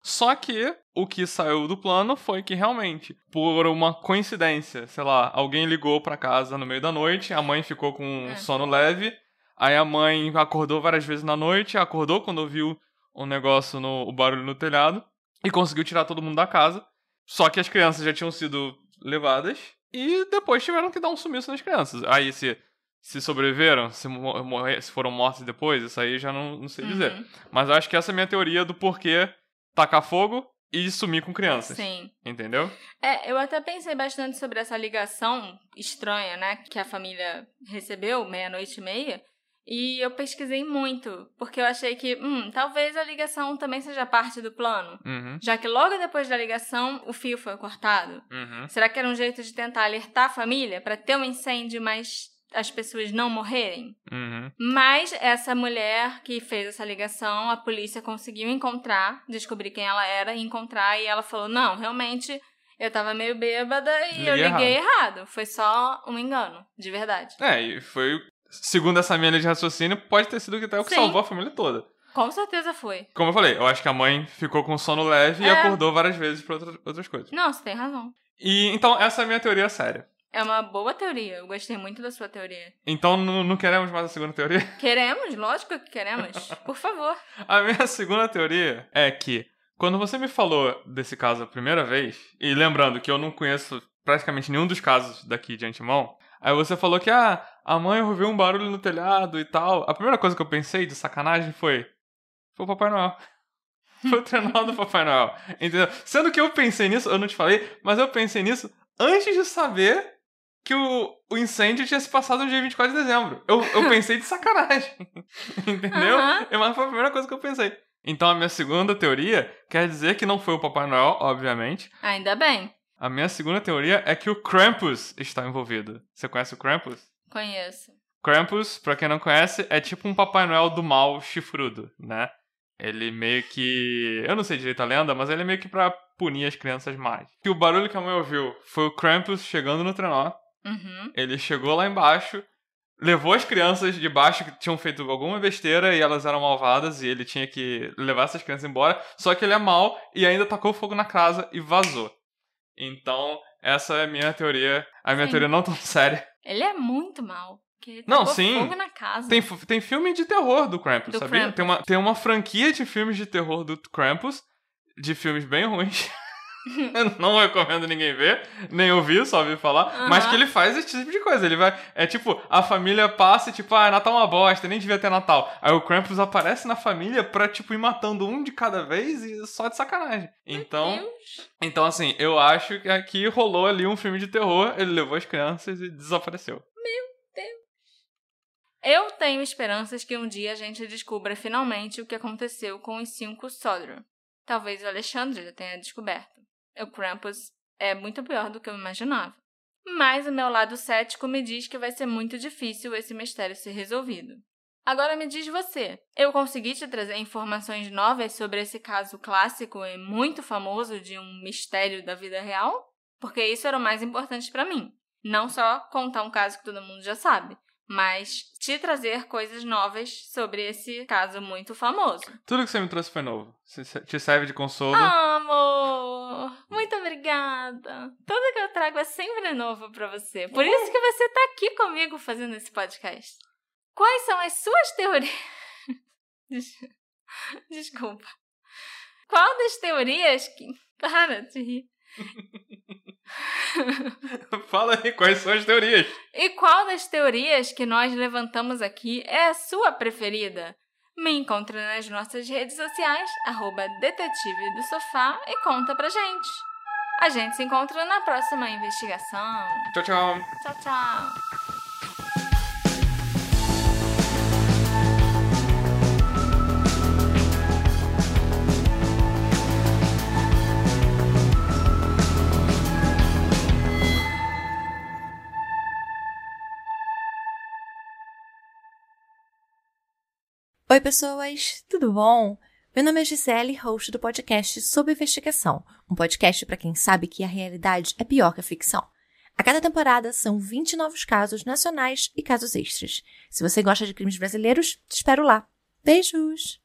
[SPEAKER 2] Só que o que saiu do plano foi que realmente, por uma coincidência, sei lá, alguém ligou para casa no meio da noite, a mãe ficou com um é. sono leve, aí a mãe acordou várias vezes na noite, acordou quando ouviu um negócio no o barulho no telhado e conseguiu tirar todo mundo da casa. Só que as crianças já tinham sido levadas e depois tiveram que dar um sumiço nas crianças. Aí se se sobreviveram, se, morrer, se foram mortos depois, isso aí já não, não sei dizer. Uhum. Mas eu acho que essa é a minha teoria do porquê tacar fogo e sumir com crianças.
[SPEAKER 1] Sim.
[SPEAKER 2] Entendeu?
[SPEAKER 1] É, eu até pensei bastante sobre essa ligação estranha, né, que a família recebeu, meia-noite e meia. E eu pesquisei muito, porque eu achei que, hum, talvez a ligação também seja parte do plano.
[SPEAKER 2] Uhum.
[SPEAKER 1] Já que logo depois da ligação o fio foi cortado.
[SPEAKER 2] Uhum.
[SPEAKER 1] Será que era um jeito de tentar alertar a família para ter um incêndio, mas as pessoas não morrerem?
[SPEAKER 2] Uhum.
[SPEAKER 1] Mas essa mulher que fez essa ligação, a polícia conseguiu encontrar, descobrir quem ela era, encontrar, e ela falou: não, realmente. Eu tava meio bêbada e eu
[SPEAKER 2] Liguei
[SPEAKER 1] liguei errado. Foi só um engano, de verdade.
[SPEAKER 2] É, e foi. Segundo essa minha linha de raciocínio, pode ter sido o que até o que
[SPEAKER 1] Sim.
[SPEAKER 2] salvou a família toda.
[SPEAKER 1] Com certeza foi.
[SPEAKER 2] Como eu falei, eu acho que a mãe ficou com sono leve e
[SPEAKER 1] É.
[SPEAKER 2] acordou várias vezes pra outra- outras coisas.
[SPEAKER 1] Não, você tem razão.
[SPEAKER 2] E então, essa é a minha teoria séria.
[SPEAKER 1] É uma boa teoria. Eu gostei muito da sua teoria.
[SPEAKER 2] Então, não, não queremos mais a segunda teoria? <laughs>
[SPEAKER 1] Queremos? Lógico que queremos. Por favor.
[SPEAKER 2] A minha <laughs> segunda teoria é que, quando você me falou desse caso a primeira vez, e lembrando que eu não conheço praticamente nenhum dos casos daqui de antemão, aí você falou que, ah, a mãe ouviu um barulho no telhado e tal. A primeira coisa que eu pensei de sacanagem foi: foi o Papai Noel. <laughs> Foi o trenó do Papai Noel. Entendeu? Sendo que eu pensei nisso, eu não te falei, mas eu pensei nisso antes de saber que o, o incêndio tinha se passado no dia 24 de dezembro. Eu, eu <laughs> pensei de sacanagem. <laughs> Entendeu?
[SPEAKER 1] Aham.
[SPEAKER 2] Mas foi a primeira coisa que eu pensei. Então a minha segunda teoria quer dizer que não foi o Papai Noel, obviamente.
[SPEAKER 1] Ainda bem.
[SPEAKER 2] A minha segunda teoria é que o Krampus está envolvido. Você conhece o Krampus?
[SPEAKER 1] Conheço.
[SPEAKER 2] Krampus, pra quem não conhece, é tipo um Papai Noel do mal chifrudo, né? Ele meio que. Eu não sei direito a lenda, mas ele é meio que pra punir as crianças mais. E o barulho que a mãe ouviu foi o Krampus chegando no trenó.
[SPEAKER 1] Uhum.
[SPEAKER 2] Ele chegou lá embaixo, levou as crianças de baixo que tinham feito alguma besteira e elas eram malvadas e ele tinha que levar essas crianças embora. Só que ele é mau e ainda tacou fogo na casa e vazou. Então, essa é a minha teoria. A minha
[SPEAKER 1] Sim.
[SPEAKER 2] teoria não tão <laughs> séria.
[SPEAKER 1] Ele é muito mal.
[SPEAKER 2] Não, sim.
[SPEAKER 1] fogo na casa.
[SPEAKER 2] Tem, tem filme de terror do Krampus,
[SPEAKER 1] Do
[SPEAKER 2] sabia?
[SPEAKER 1] Krampus.
[SPEAKER 2] Tem, uma, tem uma franquia de filmes de terror do Krampus, de filmes bem ruins. <laughs> <laughs> Eu não recomendo ninguém ver, nem ouvir, só ouvir falar. Mas
[SPEAKER 1] Aham.
[SPEAKER 2] que ele faz esse tipo de coisa. Ele vai. É tipo, a família passa e, tipo, ah, Natal é uma bosta, nem devia ter Natal. Aí o Krampus aparece na família pra, tipo, ir matando um de cada vez e só de sacanagem. Então.
[SPEAKER 1] Deus.
[SPEAKER 2] Então, assim, eu acho que aqui rolou ali um filme de terror, ele levou as crianças e desapareceu.
[SPEAKER 1] Eu tenho esperanças que um dia a gente descubra finalmente o que aconteceu com os cinco Sodro. Talvez o Alexandre já tenha descoberto. O Krampus é muito pior do que eu imaginava. Mas o meu lado cético me diz que vai ser muito difícil esse mistério ser resolvido. Agora me diz você, eu consegui te trazer informações novas sobre esse caso clássico e muito famoso de um mistério da vida real? Porque isso era o mais importante pra mim. Não só contar um caso que todo mundo já sabe, mas te trazer coisas novas sobre esse caso muito famoso.
[SPEAKER 2] Tudo que você me trouxe foi novo. Te serve de consolo.
[SPEAKER 1] Amor, muito obrigada. Tudo que eu trago é sempre novo pra você. Por isso que você tá aqui comigo fazendo esse podcast. Quais são as suas teorias? <laughs> Des- Desculpa. Qual das teorias que. Para de rir. <laughs> <laughs>
[SPEAKER 2] Fala aí, quais são as teorias?
[SPEAKER 1] E qual das teorias que nós levantamos aqui é a sua preferida? Me encontre nas nossas redes sociais, arroba detetive do sofá e conta pra gente. A gente se encontra na próxima investigação.
[SPEAKER 2] Tchau, tchau.
[SPEAKER 1] Tchau, tchau.
[SPEAKER 3] Oi, pessoas, tudo bom? Meu nome é Gisele, host do podcast Sob Investigação, um podcast para quem sabe que a realidade é pior que a ficção. A cada temporada são 20 novos casos nacionais e casos extras. Se você gosta de crimes brasileiros, te espero lá. Beijos!